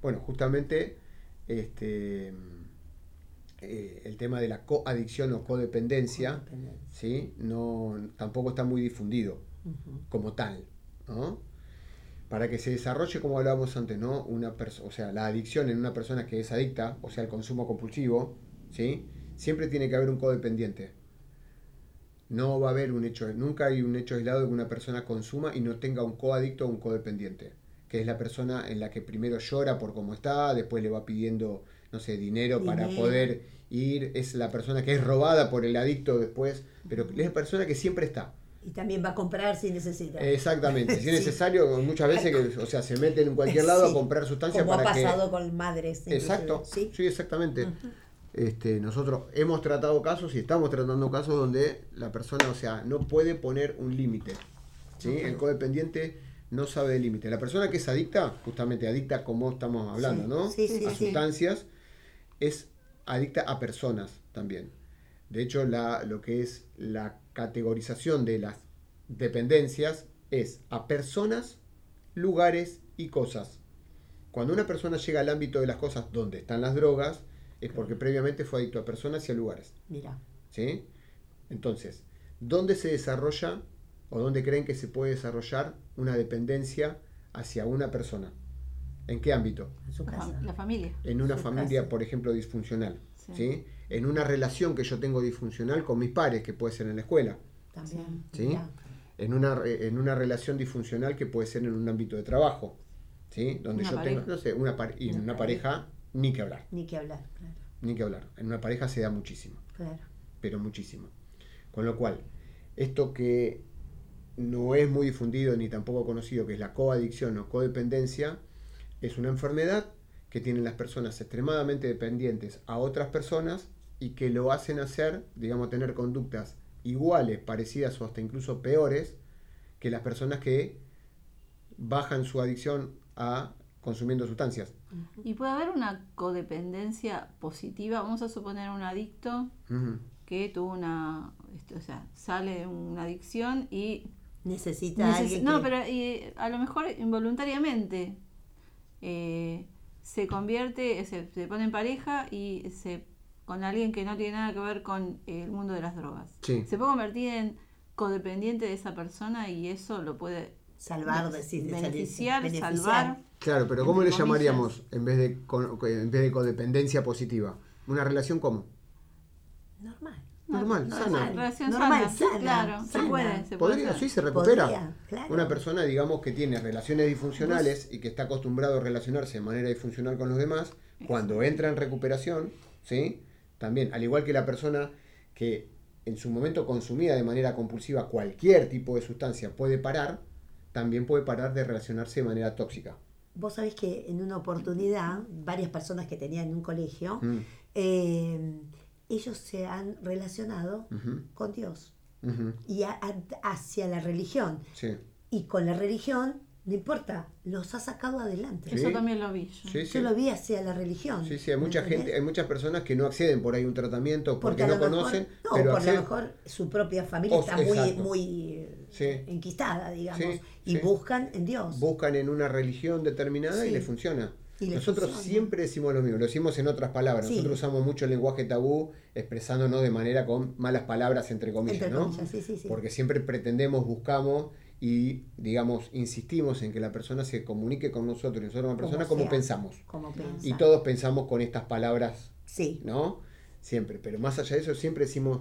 Bueno, justamente este, eh, el tema de la coadicción o codependencia, Codependencia. ¿sí? no, tampoco está muy difundido. Como tal, ¿no? Para que se desarrolle, como hablábamos antes, ¿no? Una o sea, la adicción en una persona que es adicta, o sea, el consumo compulsivo, ¿sí? Siempre tiene que haber un codependiente. No va a haber un hecho, nunca hay un hecho aislado de que una persona consuma y no tenga un coadicto o un codependiente, que es la persona en la que primero llora por cómo está, después le va pidiendo, no sé, dinero, para poder ir, es la persona que es robada por el adicto después, pero es la persona que siempre está. Y también va a comprar si necesita. Exactamente, si es necesario, muchas veces que, o sea, se meten en cualquier lado a comprar sustancias Como para ha que pasado con madres. Exacto, Sí. sí, exactamente. este, nosotros hemos tratado casos y estamos tratando casos donde la persona, o sea, no puede poner un límite. ¿sí? El codependiente no sabe de límite. La persona que es adicta, justamente adicta como estamos hablando, ¿no? a sustancias, es adicta a personas también. De hecho, la, lo que es la categorización de las dependencias es a personas, lugares y cosas. Cuando una persona llega al ámbito de las cosas donde están las drogas, es porque previamente fue adicto a personas y a lugares. Mira, ¿sí? Entonces, ¿dónde se desarrolla o dónde creen que se puede desarrollar una dependencia hacia una persona? ¿En qué ámbito? en su La, casa. la familia. En una Su familia, casa. por ejemplo, disfuncional. Sí. ¿sí? En una relación que yo tengo disfuncional con mis pares, que puede ser en la escuela. También. ¿sí? En, una, re- en una relación disfuncional que puede ser en un ámbito de trabajo. ¿sí? Donde Una yo pareja. tengo, no sé, una pare- y en Una una pareja, ni que hablar. Ni que hablar, claro. Ni que hablar. En una pareja se da muchísimo. claro. pero muchísimo. Con lo cual, esto que no es muy difundido ni tampoco conocido, que es la coadicción o codependencia, es una enfermedad que tienen las personas extremadamente dependientes a otras personas y que lo hacen hacer, digamos, tener conductas iguales, parecidas o hasta incluso peores que las personas que bajan su adicción a consumiendo sustancias. Y puede haber una codependencia positiva. Vamos a suponer un adicto que tuvo una, este, o sea, sale de una adicción y Necesita neces- alguien no, que- pero eh, a lo mejor involuntariamente eh, se convierte, se, se pone en pareja y se con alguien que no tiene nada que ver con el mundo de las drogas. Sí. Se puede convertir en codependiente de esa persona y eso lo puede salvar, beneficiar, beneficiar. salvar. Claro, pero ¿cómo le comillas. llamaríamos en vez de en vez de codependencia positiva? ¿Una relación cómo? Normal. Normal, No, sana. Relación Normal, sana, sí, sana, claro, se puede, se puede Podría, hacer. sí, se recupera. Podría, claro. Una persona, digamos, que tiene relaciones disfuncionales y que está acostumbrado a relacionarse de manera disfuncional con los demás, cuando entra en recuperación, ¿sí? También, al igual que la persona que en su momento consumía de manera compulsiva cualquier tipo de sustancia puede parar, también puede parar de relacionarse de manera tóxica. Vos sabés que en una oportunidad, varias personas que tenían en un colegio, Mm, eh, ellos se han relacionado con Dios y a- a- hacia la religión. Sí, Y con la religión, no importa, los ha sacado adelante. Sí. Eso también lo vi yo. sí, Yo lo vi hacia la religión. Sí, sí, hay ¿me mucha entendés? gente, hay muchas personas que no acceden por ahí a un tratamiento porque, a no mejor- conocen, no, pero por acceden- lo mejor su propia familia O- está muy, exacto. muy Sí. enquistada, digamos, Sí, y sí. buscan en Dios. buscan en una religión determinada y le funciona. Nosotros siempre decimos lo mismo, lo decimos en otras palabras. Sí. Nosotros usamos mucho el lenguaje tabú expresándonos de manera con malas palabras, entre comillas, Entre ¿no? comillas, sí, sí, sí. Porque siempre pretendemos, buscamos y, digamos, insistimos en que la persona se comunique con nosotros y nosotros con la Como persona como sea, pensamos. Como Y todos pensamos con estas palabras, Sí, ¿no? Siempre. Pero más allá de eso, siempre decimos,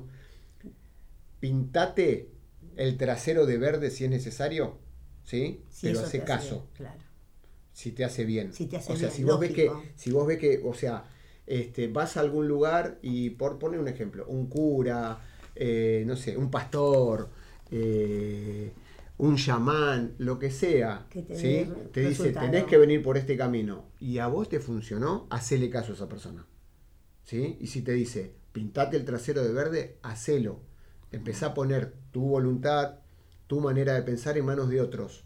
pintate el trasero de verde si es necesario, ¿sí? Pero hace caso bien, claro. Si te hace bien. Si te hace o sea, bien, si vos ves que, si vos ves que, o sea, este, vas a algún lugar y por poner un ejemplo, un cura, eh, no sé, un pastor, eh, un chamán, lo que sea, Que te ¿sí? te dice, tenés que venir por este camino y a vos te funcionó, hacele caso a esa persona. ¿sí? Y si te dice, pintate el trasero de verde, hacelo. Empezá a poner tu voluntad, tu manera de pensar en manos de otros.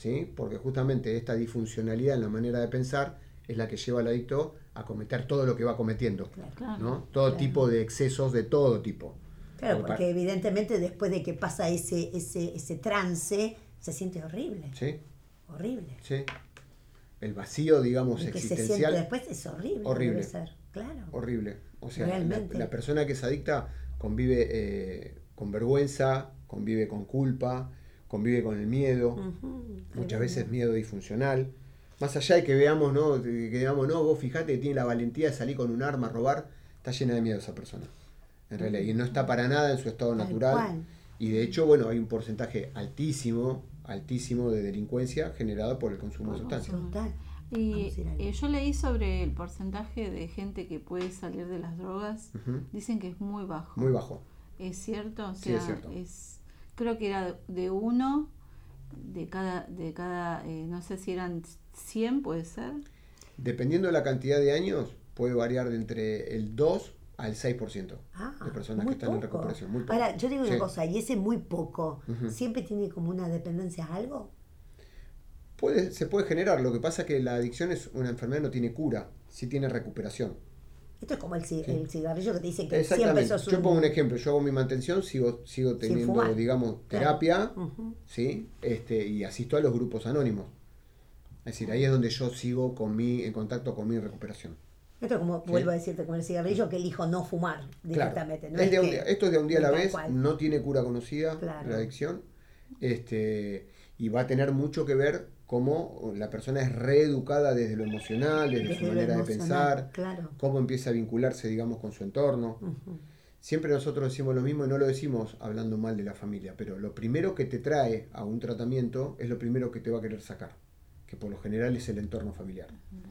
¿Sí? Porque justamente esta disfuncionalidad en la manera de pensar es la que lleva al adicto a cometer todo lo que va cometiendo. Claro. ¿no? Todo Claro. tipo de excesos de todo tipo. Claro, Porque porque evidentemente después de que pasa ese, ese, ese trance, se siente horrible. ¿sí? Horrible. ¿sí? El vacío, digamos, que se siente existencial. después es horrible. Horrible. Debe ser. Claro. horrible. O sea, la, Realmente. la persona que es adicta convive eh, con vergüenza, convive con culpa, convive con el miedo, muchas veces miedo disfuncional. Más allá de que veamos, ¿no? De que digamos, no, vos fijate que tiene la valentía de salir con un arma a robar, está llena de miedo esa persona. En realidad, y no está para nada en su estado Tal natural. cual. Y de hecho, bueno, hay un porcentaje altísimo, altísimo de delincuencia generado por el consumo de sustancias. Y eh, yo leí sobre el porcentaje de gente que puede salir de las drogas. Dicen que es muy bajo. Muy bajo. ¿Es cierto? O Sí, es sea, cierto. es- creo que era de- uno, de cada, de cada eh, no sé si eran 100, puede ser. Dependiendo de la cantidad de años, puede variar de entre el 2 al 6% Ah, de personas que están en recuperación. Muy poco. Ahora, yo digo Sí. una cosa, y ese muy poco. ¿siempre tiene como una dependencia a algo? Puede, se puede generar, lo que pasa es que la adicción es una enfermedad, no tiene cura, sí tiene recuperación. Esto es como el, ci- Sí. el cigarrillo que te dicen que siempre sos Yo un... pongo un ejemplo, yo hago mi mantención, sigo, sigo teniendo, digamos, Claro. terapia. ¿sí? Este, y asisto a los grupos anónimos. Es decir, ahí es donde yo sigo con mi, en contacto con mi recuperación. Esto es como, Sí. vuelvo a decirte, con el cigarrillo que elijo no fumar Claro. directamente. ¿no? Es de un esto es de un día a la vez, cual. no tiene cura conocida Claro. la adicción. Este, y va a tener mucho que ver cómo la persona es reeducada desde lo emocional, desde, su Desde manera de pensar, Claro. cómo empieza a vincularse, digamos, con su entorno. Siempre nosotros decimos lo mismo y no lo decimos hablando mal de la familia, pero lo primero que te trae a un tratamiento es lo primero que te va a querer sacar, que por lo general es el entorno familiar.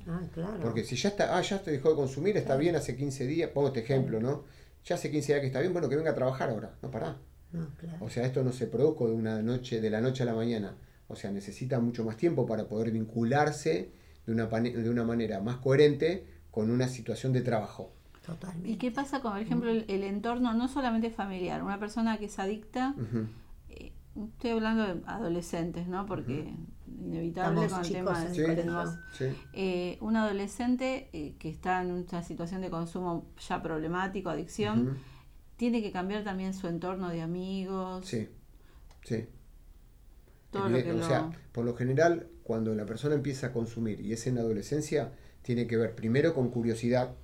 Ah, claro. Porque si ya está, ah, ya te dejó de consumir, está bien hace 15 días, pongo este ejemplo, ¿no? Ya hace 15 días que está bien, bueno, que venga a trabajar ahora, no pará. No, claro. O sea, esto no se produjo de una noche, de la noche a la mañana. O sea, necesita mucho más tiempo para poder vincularse de una, pane- de una manera más coherente con una situación de trabajo. Totalmente. ¿Y qué pasa con, por ejemplo, el, el entorno no solamente familiar? Una persona que es adicta, eh, estoy hablando de adolescentes, ¿no? Porque inevitable Estamos con el tema de Sí. Sí. eh, un adolescente eh, que está en una situación de consumo ya problemático, adicción, tiene que cambiar también su entorno de amigos, Sí. Sí. Todo Evidente- lo que o lo... sea, por lo general, cuando la persona empieza a consumir y es en la adolescencia, tiene que ver primero con curiosidad,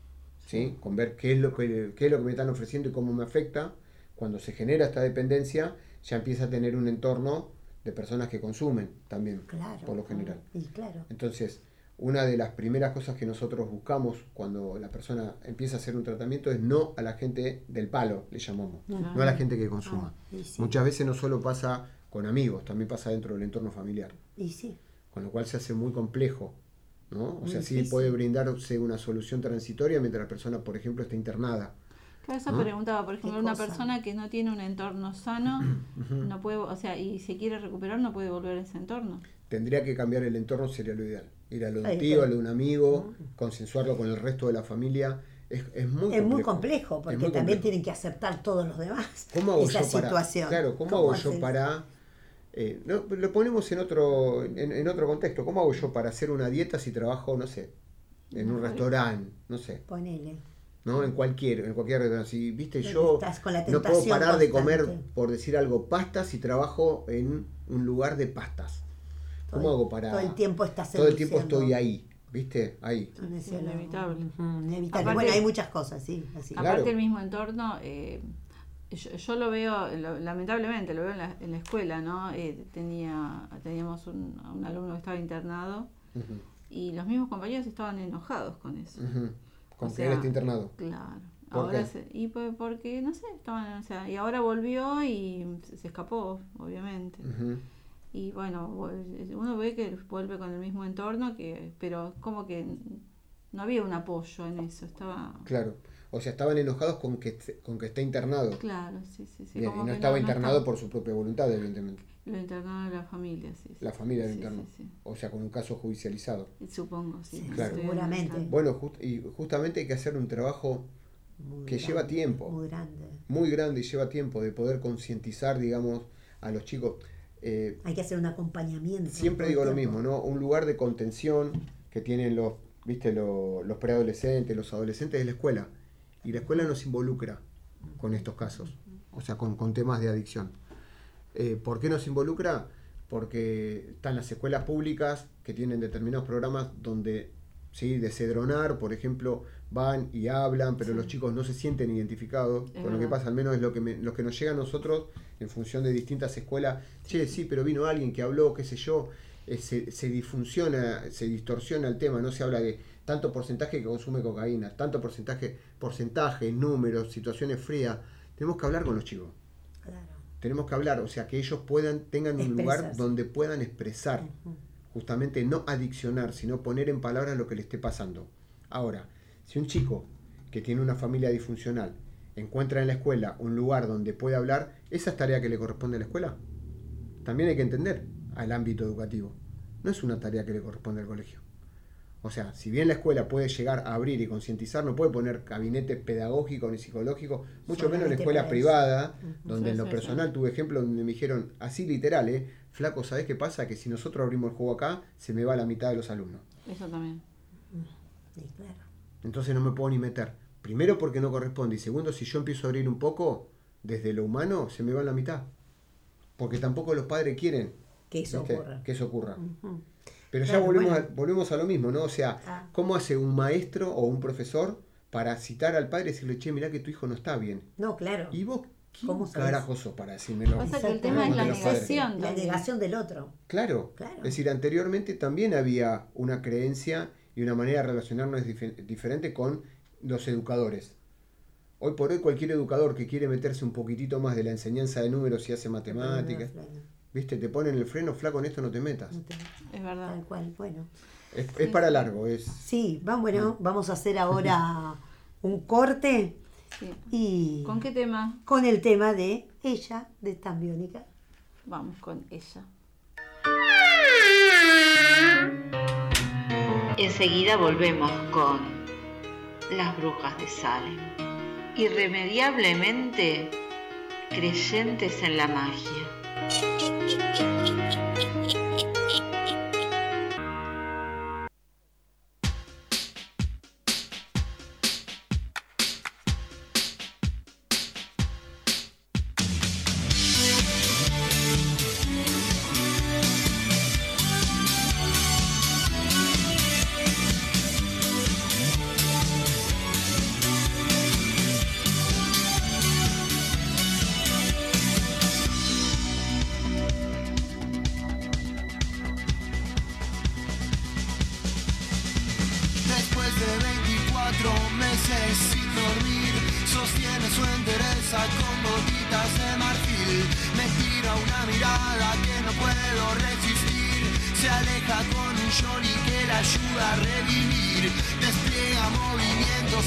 ¿sí? con ver qué es, lo que, qué es lo que me están ofreciendo y cómo me afecta. Cuando se genera esta dependencia, ya empieza a tener un entorno de personas que consumen también, Claro. por lo general. Y claro. Entonces, una de las primeras cosas que nosotros buscamos cuando la persona empieza a hacer un tratamiento es no a la gente del palo, le llamamos, no a la gente que consuma. Ah, sí. Muchas veces no solo pasa con amigos, también pasa dentro del entorno familiar, Y sí. con lo cual se hace muy complejo. ¿no? O Muy sea, sí puede brindarse una solución transitoria mientras la persona, por ejemplo, está internada. Claro, eso ¿no? preguntaba, por ejemplo, una cosa. persona que no tiene un entorno sano, no puede, o sea, y se quiere recuperar, no puede volver a ese entorno. Tendría que cambiar el entorno, sería lo ideal. Ir a lo de un tío, a lo de un amigo, consensuarlo con el resto de la familia. Es, es muy es complejo. muy complejo, porque muy también complejo. tienen que aceptar todos los demás ¿Cómo hago esa yo para, situación. Claro, ¿cómo, hago yo haces? para... eh, no, lo ponemos en otro, en, en otro contexto. ¿Cómo hago yo para hacer una dieta si trabajo, no sé, en un restaurante, no sé, Ponele. ¿no? En cualquier, en cualquier restaurante. Si, viste, yo no puedo parar de comer, por decir algo, pastas si trabajo en un lugar de pastas. ¿Cómo hago para...? todo el tiempo estás Todo el tiempo estoy ahí, ¿viste? Ahí. Inevitable. Inevitable. Aparte- bueno, hay muchas cosas, sí. Así. Claro. Aparte el mismo entorno, eh, yo, yo lo veo, lo- lamentablemente lo veo en la, en la escuela, ¿no? Eh, tenía, teníamos un, un alumno que estaba internado y los mismos compañeros estaban enojados con eso. ujú. Con O que él esté internado. Claro. ¿Por ahora qué? se- y pues porque, no sé, estaban, o sea, y ahora volvió y se, se escapó, obviamente. Y bueno, uno ve que vuelve con el mismo entorno, que pero como que no había un apoyo en eso, estaba... Claro. O sea, estaban enojados con que, esté- con que esté internado. Claro, sí, sí, sí. Bien, y no estaba no internado por su propia voluntad, evidentemente. Lo internaron la familia, sí. sí. La familia lo Sí, internó. sí, O sea, con un caso judicializado. sí. Supongo, sí. Claro. Seguramente. Bueno, just- y justamente hay que hacer un trabajo Muy que grande, lleva tiempo. Muy grande. muy grande y lleva tiempo de poder concientizar, digamos, a los chicos. Eh, Hay que hacer un acompañamiento. siempre digo lo mismo, ¿no? Un lugar de contención que tienen los, viste, lo- los preadolescentes, los adolescentes es la escuela. Y la escuela nos involucra con estos casos, o sea, con, con temas de adicción. Eh, ¿Por qué nos involucra? Porque están las escuelas públicas que tienen determinados programas donde, sí, de cedronar, por ejemplo, van y hablan, pero los chicos no se sienten identificados Es con lo que pasa, al menos es lo que, me- lo que nos llega a nosotros en función de distintas escuelas. Che, sí, pero vino alguien que habló, qué sé yo, eh, se, se disfunciona, se distorsiona el tema, no se habla de tanto porcentaje que consume cocaína, tanto porcentaje, porcentaje, números, situaciones frías. Tenemos que hablar con los chicos Claro. tenemos que hablar, o sea, que ellos puedan, tengan un lugar donde puedan expresar, justamente no adiccionar, sino poner en palabras lo que le esté pasando. Ahora, si un chico que tiene una familia disfuncional encuentra en la escuela un lugar donde puede hablar, ¿esa es tarea que le corresponde a la escuela? También hay que entender al ámbito educativo. No es una tarea que le corresponde al colegio. O sea, si bien la escuela puede llegar a abrir y concientizar, no puede poner gabinetes pedagógicos ni psicológicos, mucho menos en Solamente escuela privada, donde Sí, en lo sí, personal tuve ejemplos donde me dijeron, así literal, ¿eh? Flaco, ¿sabés qué pasa? Que si nosotros abrimos el juego acá, se me va la mitad de los alumnos. Eso también. Sí, claro. Entonces no me puedo ni meter. Primero porque no corresponde. Y segundo, si yo empiezo a abrir un poco, desde lo humano, se me va la mitad. Porque tampoco los padres quieren Que eso ¿viste? ocurra. que eso ocurra. Pero ya volvemos, bueno. a, volvemos a lo mismo, ¿no? O sea, Ah. ¿cómo hace un maestro o un profesor para citar al padre y decirle, che, mirá que tu hijo no está bien? No, claro. ¿Y vos quién ¿Cómo carajo sos para decírmelo? Pasa que el tema es la negación. La negación del otro. Claro. Claro. Es decir, anteriormente también había una creencia y una manera de relacionarnos dife- diferente con los educadores. Hoy por hoy cualquier educador que quiere meterse un poquitito más de la enseñanza de números y hace matemáticas, ¿viste? Te ponen el freno, flaco, en esto no te metas. Es verdad. Tal cual, bueno. Es, es para largo, es... Sí, va- bueno, vamos a hacer ahora un corte Sí. y ¿Con qué tema? con el tema de ella, de Tan Biónica. Vamos con ella. Enseguida volvemos con las brujas de Salem. Irremediablemente creyentes en la magia.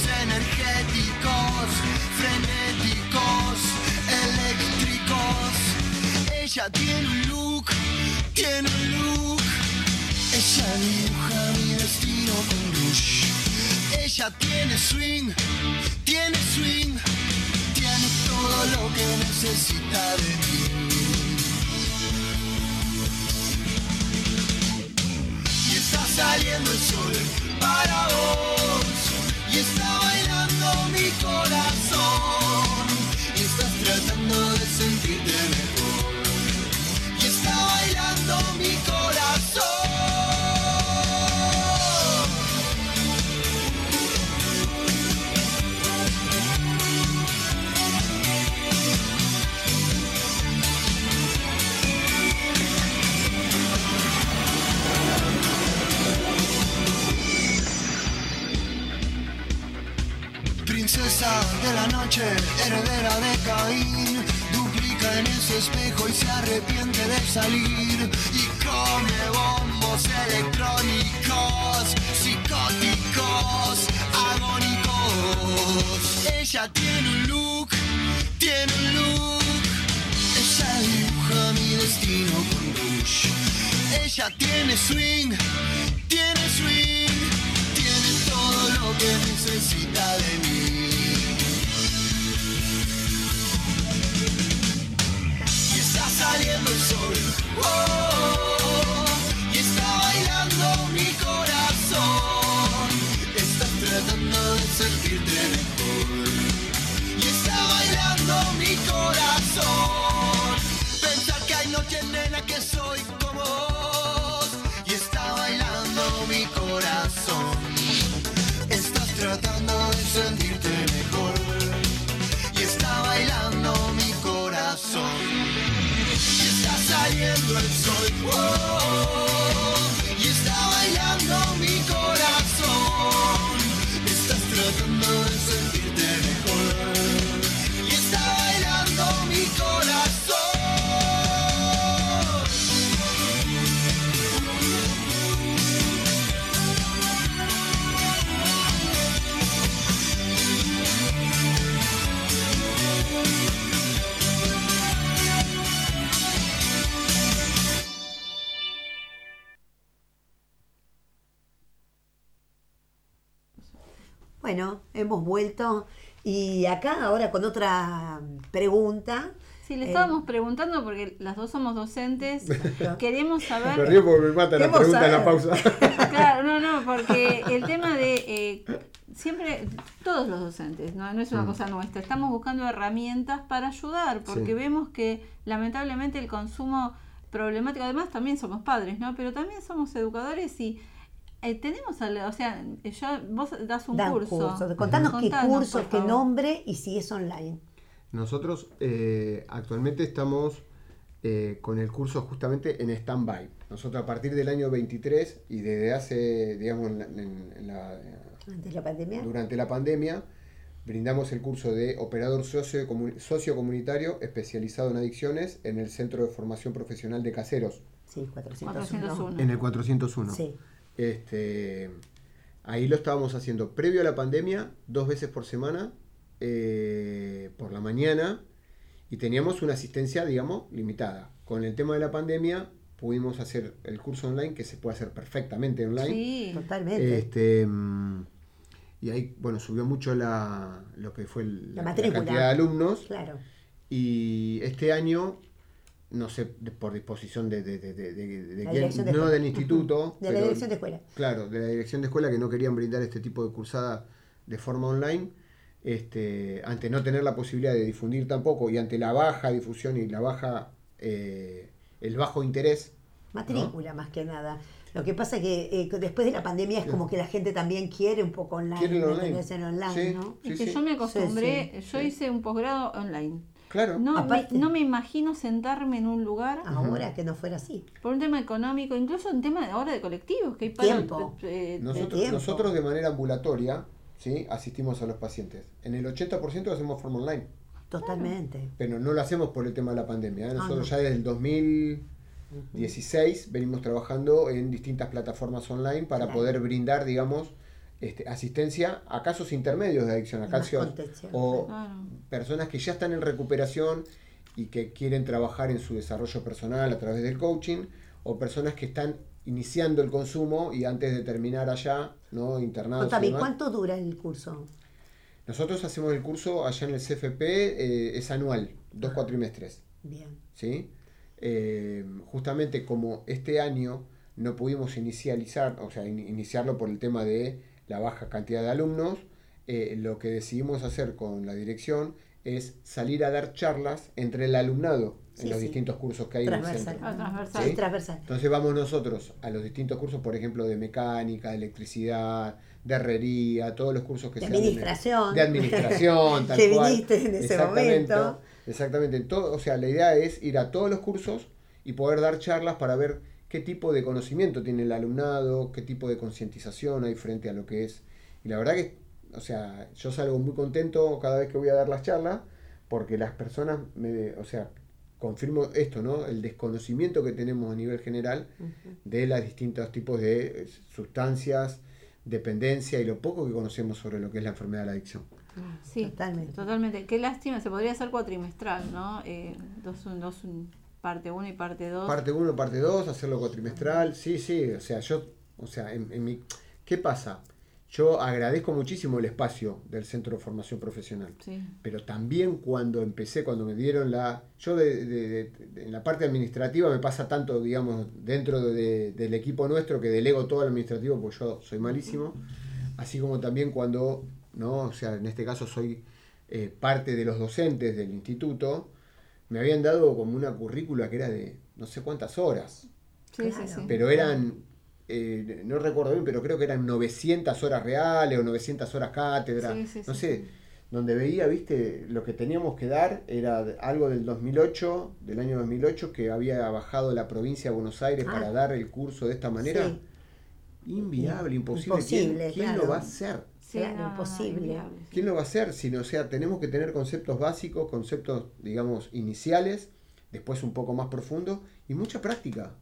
Energéticos, frenéticos, eléctricos. Ella tiene un look, tiene un look. Ella dibuja mi destino con rouge. Ella tiene swing, tiene swing, tiene todo lo que necesita de mí. Y está saliendo el sol para vos. Y está bailando mi corazón. Y estás tratando de sentirte mejor. Y está bailando mi De la noche, heredera de Caín, duplica en ese espejo y se arrepiente de salir y come bombos electrónicos, psicóticos, agónicos. Ella tiene un look, tiene un look. Ella dibuja mi destino con rouge. Ella tiene swing, tiene swing, tiene todo lo que necesita de mí. Oh, y está bailando mi corazón. Estás tratando de sentirte mejor y está bailando mi corazón. Pensar que hay noches, nena, que soy como vos y está bailando mi corazón. Estás tratando Bueno, hemos vuelto y acá ahora con otra pregunta. Sí, le Eh, estábamos preguntando porque las dos somos docentes. Queremos Me saber. río porque me mata la pregunta en la pausa. Claro, no, no, porque el tema de eh, siempre, todos los docentes, ¿no? no es una Mm. cosa nuestra, estamos buscando herramientas para ayudar, porque Sí. vemos que lamentablemente el consumo problemático, además también somos padres, ¿no? Pero también somos educadores y eh, tenemos, o sea, yo, vos das un Dan curso. Contanos qué Contanos, curso, qué nombre y si es online. Nosotros eh, actualmente estamos eh, con el curso justamente en stand-by. Nosotros a partir del año 23 y desde hace, digamos, en la- en- en la- Antes de la pandemia. durante la pandemia, brindamos el curso de operador socio- sociocomunitario especializado en adicciones en el Centro de Formación Profesional de Caseros, Sí, 401. 401. en el 401. Sí. Este, ahí lo estábamos haciendo previo a la pandemia, dos veces por semana, eh, por la mañana, y teníamos una asistencia, digamos, limitada. Con el tema de la pandemia pudimos hacer el curso online, que se puede hacer perfectamente online. Sí, Totalmente. Este, mm, y ahí, bueno, subió mucho la, lo que fue el- La la, matrícula. cantidad de alumnos. Claro. Y este año, no sé, de- por disposición de, de, de- de- de- de La quién, dirección de no escuela. del instituto, De la dirección de escuela. Claro, de la dirección de escuela que no querían brindar este tipo de cursada de forma online, este, ante no tener la posibilidad de difundir tampoco y ante la baja difusión y la baja, eh, el bajo interés. Matrícula más que nada. Lo que pasa que eh, después de la pandemia es como que la gente también quiere un poco online, Quiere online. online, Sí. ¿no? es Sí, que sí. yo me acostumbré, Sí, yo sí. hice un posgrado online. Claro, No, Aparte- me, no me imagino sentarme en un lugar Ahora que no fuera así. por un tema económico, incluso un tema de ahora de colectivos, que hay para Tiempo. eh, de- nosotros, tiempo. nosotros de manera ambulatoria ¿sí? asistimos a los pacientes. En el 80% lo hacemos forma online, Totalmente. pero no lo hacemos por el tema de la pandemia. ¿eh? Nosotros no. ya desde el 2016 venimos trabajando en distintas plataformas online para Claro. poder brindar, digamos, este, asistencia a casos intermedios de adicción, a casos o Claro. personas que ya están en recuperación y que quieren trabajar en su desarrollo personal a través del coaching, o personas que están iniciando el consumo y antes de terminar allá, ¿no? internados. ¿cuánto dura el curso? Nosotros hacemos el curso allá en el CFP, eh, es anual, dos cuatrimestres. Bien. ¿sí? Eh, justamente como este año no pudimos inicializar, o sea, in- iniciarlo por el tema de la baja cantidad de alumnos, eh, lo que decidimos hacer con la dirección es salir a dar charlas entre el alumnado en los sí. distintos cursos que hay en el centro. Ah, transversal. Sí, ¿Sí? transversal. Entonces vamos nosotros a los distintos cursos, por ejemplo, de mecánica, de electricidad, de herrería, todos los cursos que De se administración. De administración, tal Que cual. viniste en ese Exactamente, momento. Exactamente. Todo, o sea, la idea es ir a todos los cursos y poder dar charlas para ver qué tipo de conocimiento tiene el alumnado, qué tipo de concientización hay frente a lo que es. Y la verdad que, o sea, yo salgo muy contento cada vez que voy a dar las charlas porque las personas, me, o sea, confirmo esto, ¿no? El desconocimiento que tenemos a nivel general de los distintos tipos de eh, sustancias, dependencia y lo poco que conocemos sobre lo que es la enfermedad de la adicción. Sí, Totalmente. totalmente. Qué lástima, se podría hacer cuatrimestral, ¿no? Eh, dos, un- dos, un- parte 1 y parte 2. Parte 1, parte 2, hacerlo cuatrimestral, sí, sí, o sea, yo, o sea, en, en mi... ¿Qué pasa? Yo agradezco muchísimo el espacio del Centro de Formación Profesional, Sí. pero también cuando empecé, cuando me dieron la... Yo de, de- de- de- en la parte administrativa me pasa tanto, digamos, dentro de- del equipo nuestro que delego todo el administrativo, porque yo soy malísimo, así como también cuando, ¿no? O sea, en este caso soy eh, parte de los docentes del instituto, me habían dado como una currícula que era de no sé cuántas horas, Sí, Claro. sí, sí. pero eran, eh, no recuerdo bien, pero creo que eran 900 horas reales o 900 horas cátedra, Sí, sí, no sí, sé, sí. donde veía, viste, lo que teníamos que dar era algo del 2008, del año 2008, que había bajado la provincia de Buenos Aires Ah. para dar el curso de esta manera. Sí. Inviable, imposible. ¿Quién- Imposible, ¿Quién, claro. lo va a hacer? Sí, Claro, no, no, no, imposible. ¿Quién lo va a hacer? Sino, o sea, tenemos que tener conceptos básicos, conceptos, digamos, iniciales, después un poco más profundos y mucha práctica.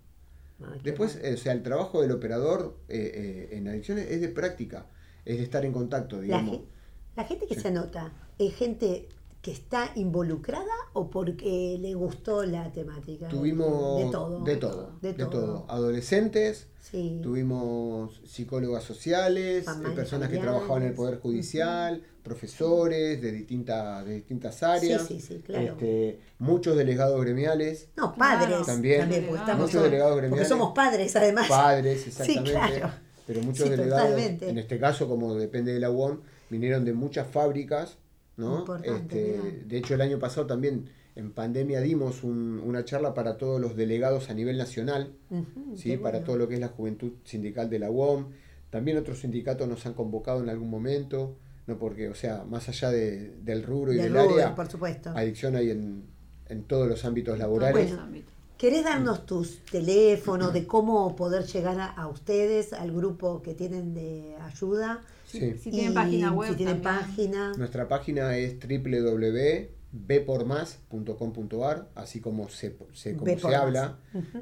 Ay, qué Después, bueno. eh, o sea, el trabajo del operador eh, eh, en adicciones es de práctica, es de estar en contacto, la, digamos. gen- la gente que se anota es gente que está involucrada o porque le gustó la temática? Tuvimos de todo. de todo, De de todo. Adolescentes, Sí. tuvimos psicólogas sociales, eh, personas que trabajaban en el Poder Judicial, profesores de distintas, de distintas áreas, Sí, sí, sí, claro. este, muchos delegados gremiales, No, padres Claro. También. porque estamos Muchos delegados porque gremiales. somos padres además. padres, exactamente. claro. Pero muchos Sí, delegados, totalmente. en este caso, como depende de la UOM, vinieron de muchas fábricas, ¿no? Este, de hecho, el año pasado también en pandemia dimos un- una charla para todos los delegados a nivel nacional, Ujú, ¿sí? qué para bueno. todo lo que es la juventud sindical de la UOM. También otros sindicatos nos han convocado en algún momento, no porque, o sea, más allá de- del rubro y Del del, rubro, área, por supuesto. adicción hay en, en todos los ámbitos todos laborales. ámbitos. ¿Querés darnos tus teléfonos de cómo poder llegar a, a ustedes, al grupo que tienen de ayuda? Sí. Si tienen Y página web. Si tienen también. página. Nuestra página es www.bpormas.com.ar, así como se, se, como se habla,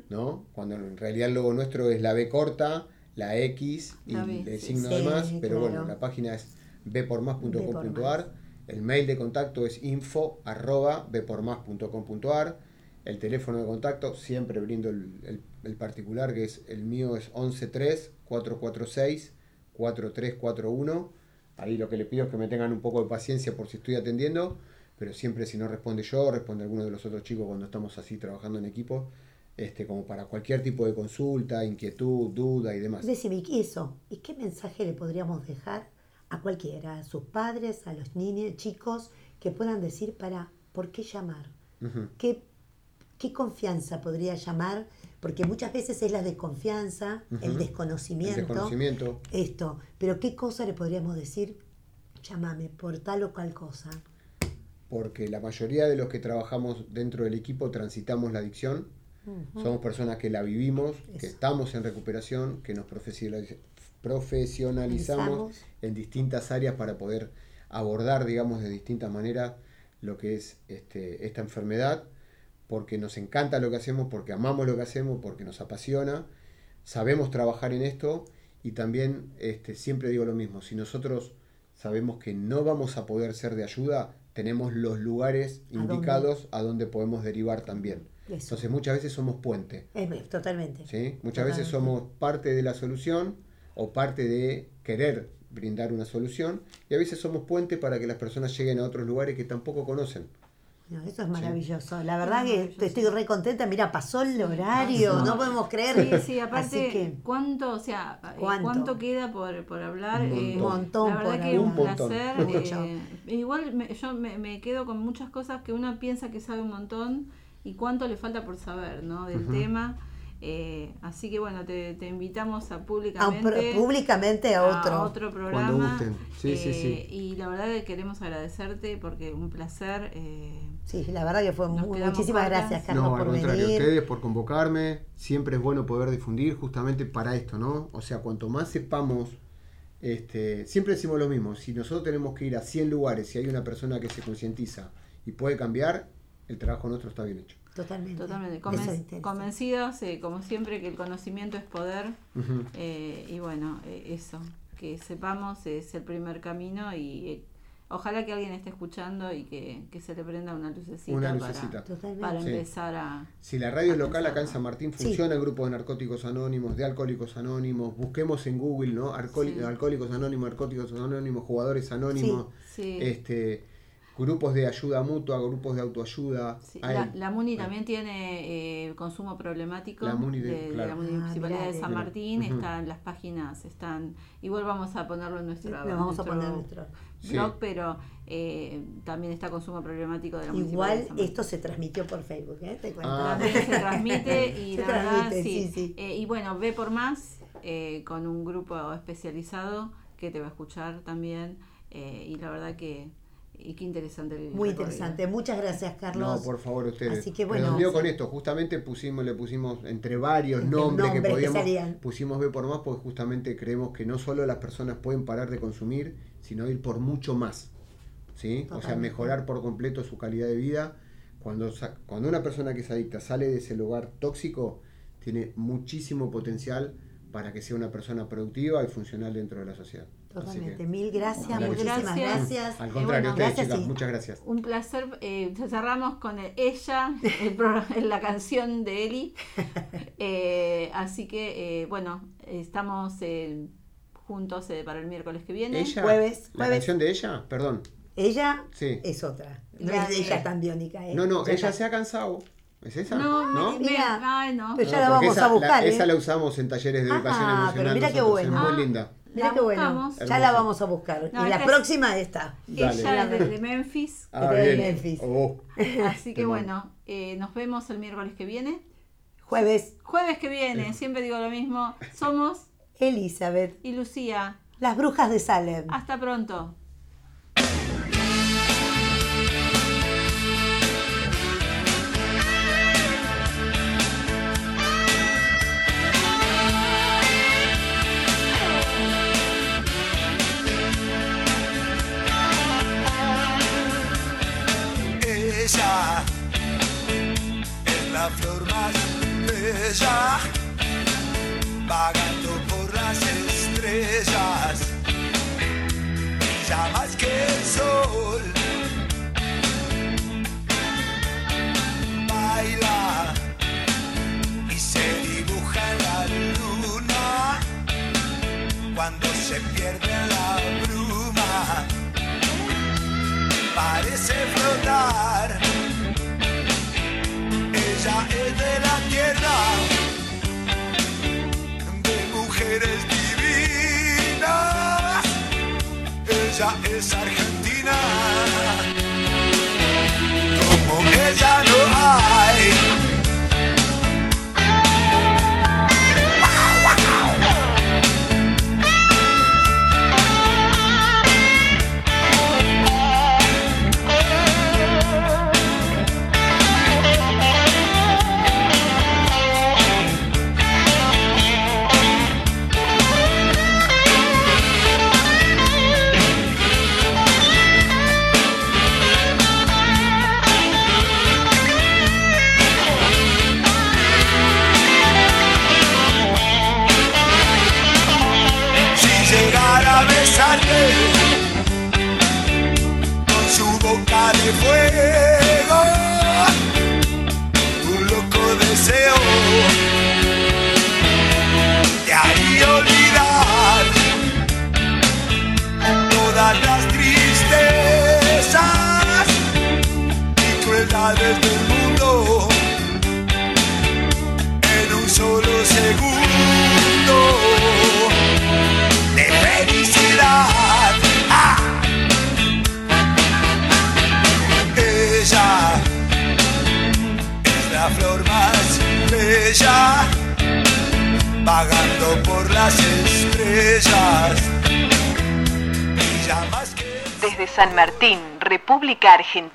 ¿no? Cuando en realidad el logo nuestro es la B corta, la X y La B, el sí. signo Sí, de más, pero claro. bueno, la página es bpormas.com.ar, el mail de contacto es info arroba bpormas.com.ar, el teléfono de contacto, siempre brindo el, el- el particular, que es el mío es 113 446 4341 Ahí lo que le pido es que me tengan un poco de paciencia por si estoy atendiendo, pero siempre si no responde yo, responde alguno de los otros chicos cuando estamos así trabajando en equipo, este, como para cualquier tipo de consulta, inquietud, duda y demás. Decime, ¿y eso? ¿Y qué mensaje le podríamos dejar a cualquiera, a sus padres, a los niños, chicos, que puedan decir para, ¿por qué llamar? ¿Qué, qué confianza podría llamar? Porque muchas veces es la desconfianza, el desconocimiento. El desconocimiento. Esto, pero ¿qué cosa le podríamos decir? Llámame por tal o cual cosa. porque la mayoría de los que trabajamos dentro del equipo transitamos la adicción. Somos personas que la vivimos, que estamos en recuperación, que nos profesionaliz- profesionalizamos Profesionalizamos. en distintas áreas para poder abordar, digamos, de distintas maneras lo que es este, esta enfermedad, porque nos encanta lo que hacemos, porque amamos lo que hacemos, porque nos apasiona, sabemos trabajar en esto y también este, siempre digo lo mismo, si nosotros sabemos que no vamos a poder ser de ayuda, tenemos los lugares ¿A dónde? indicados a donde podemos derivar también. Eso. Entonces muchas veces somos puente. Es, totalmente. ¿sí? Muchas veces somos parte de la solución o parte de querer brindar una solución y a veces somos puente para que las personas lleguen a otros lugares que tampoco conocen. No, eso es maravilloso. La verdad que estoy re contenta. Mira, pasó el horario, no podemos creer. Sí, sí, aparte, Así que, ¿cuánto, o sea, eh, ¿Cuánto? ¿cuánto, queda por, por hablar? Un Eh, montón. La verdad por que un hablar. Un montón. placer. Eh, igual me- yo me, me quedo con muchas cosas que uno piensa que sabe un montón y cuánto le falta por saber, ¿no? Del tema. Eh, así que bueno, te, te invitamos a a un públicamente a otro. programa. gusten. Sí, sí, sí. eh, Y la verdad que queremos agradecerte porque un placer. eh, Sí, la verdad que fue muy, muchísimas cortas. gracias, Carlos, no, al por contrario, venir. ustedes por convocarme. Siempre es bueno poder difundir justamente para esto, ¿no? O sea, cuanto más sepamos, este, siempre decimos lo mismo. Si nosotros tenemos que ir a 100 lugares y hay una persona que se concientiza y puede cambiar, el trabajo nuestro está bien hecho. Totalmente. Totalmente, conven- convencidos, eh, como siempre, que el conocimiento es poder. Eh, y bueno, eh, eso, que sepamos es el primer camino y eh, ojalá que alguien esté escuchando y que, que se le prenda una lucecita, Una para- lucecita. Para, Sí. empezar a... Si la radio es local acá en San Martín Sí. funciona el grupo de narcóticos anónimos, de alcohólicos anónimos, busquemos en Google, ¿no? Alcoholi- Sí. Alcohólicos anónimos, narcóticos anónimos, jugadores anónimos, Sí. este grupos de ayuda mutua, grupos de autoayuda. Sí, la, la MUNI también tiene eh, consumo problemático La MUNI de- de, de claro. la Ah, Municipalidad mirá, de San. Martín, están las páginas, están igual vamos a ponerlo en nuestro, Lo vamos a poner en nuestro- blog, Sí. pero eh, también está consumo problemático de la Municipalidad Igual de San Martín. esto se transmitió por Facebook, ¿eh? Te cuento. Ah. También se transmite y Se la verdad transmite, sí. sí, sí. Eh, y bueno, ve por más eh, con un grupo especializado que te va a escuchar también eh, y la verdad que y qué interesante el Muy recorrido. interesante. Muchas gracias, Carlos. No, por favor, ustedes. Así que bueno, Redondeo sí. con esto, justamente pusimos, le pusimos entre varios Entre nombres, nombres que que podíamos, salían. pusimos B por más, porque justamente creemos que no solo las personas pueden parar de consumir, sino ir por mucho más. ¿sí? O sea, mejorar por completo su calidad de vida. Cuando, cuando una persona que es adicta sale de ese lugar tóxico, tiene muchísimo potencial para que sea una persona productiva y funcional dentro de la sociedad. Totalmente. que- Mil gracias, muchísimas Gracias. gracias. Al contrario, bueno, ustedes, gracias, chicas, muchas gracias. Un placer. eh, cerramos con el- ella, el programa- la canción de Eli. Eh, así que, eh, bueno, estamos eh, juntos eh, para el miércoles que viene. ¿Ella? Jueves, ¿La jueves. canción de ella? Perdón. Ella Sí. es otra. No La es ella tan biónica. eh. No, no, Ya ella está. se ha cansado. ¿Es esa? No, ¿No? Mira, ay, no. pero ya No, la vamos esa, a buscar. La, ¿eh? esa la usamos en talleres de Ah, educación pero emocional. mira qué bueno. Es Ah. muy linda. Mira La qué bueno. buscamos. Ya la vamos a buscar. No, y la es- próxima está. Ella es de, Memphis. Ah, de. Memphis. Oh. Así que bueno, eh, nos vemos el miércoles que viene. Jueves, Jueves que viene, siempre digo lo mismo. Somos Elizabeth. y Lucía. Las brujas de Salem. Hasta pronto. Es la flor más bella, vagando por las estrellas, brilla más que el sol. Es argentina, Desde San Martín, República Argentina.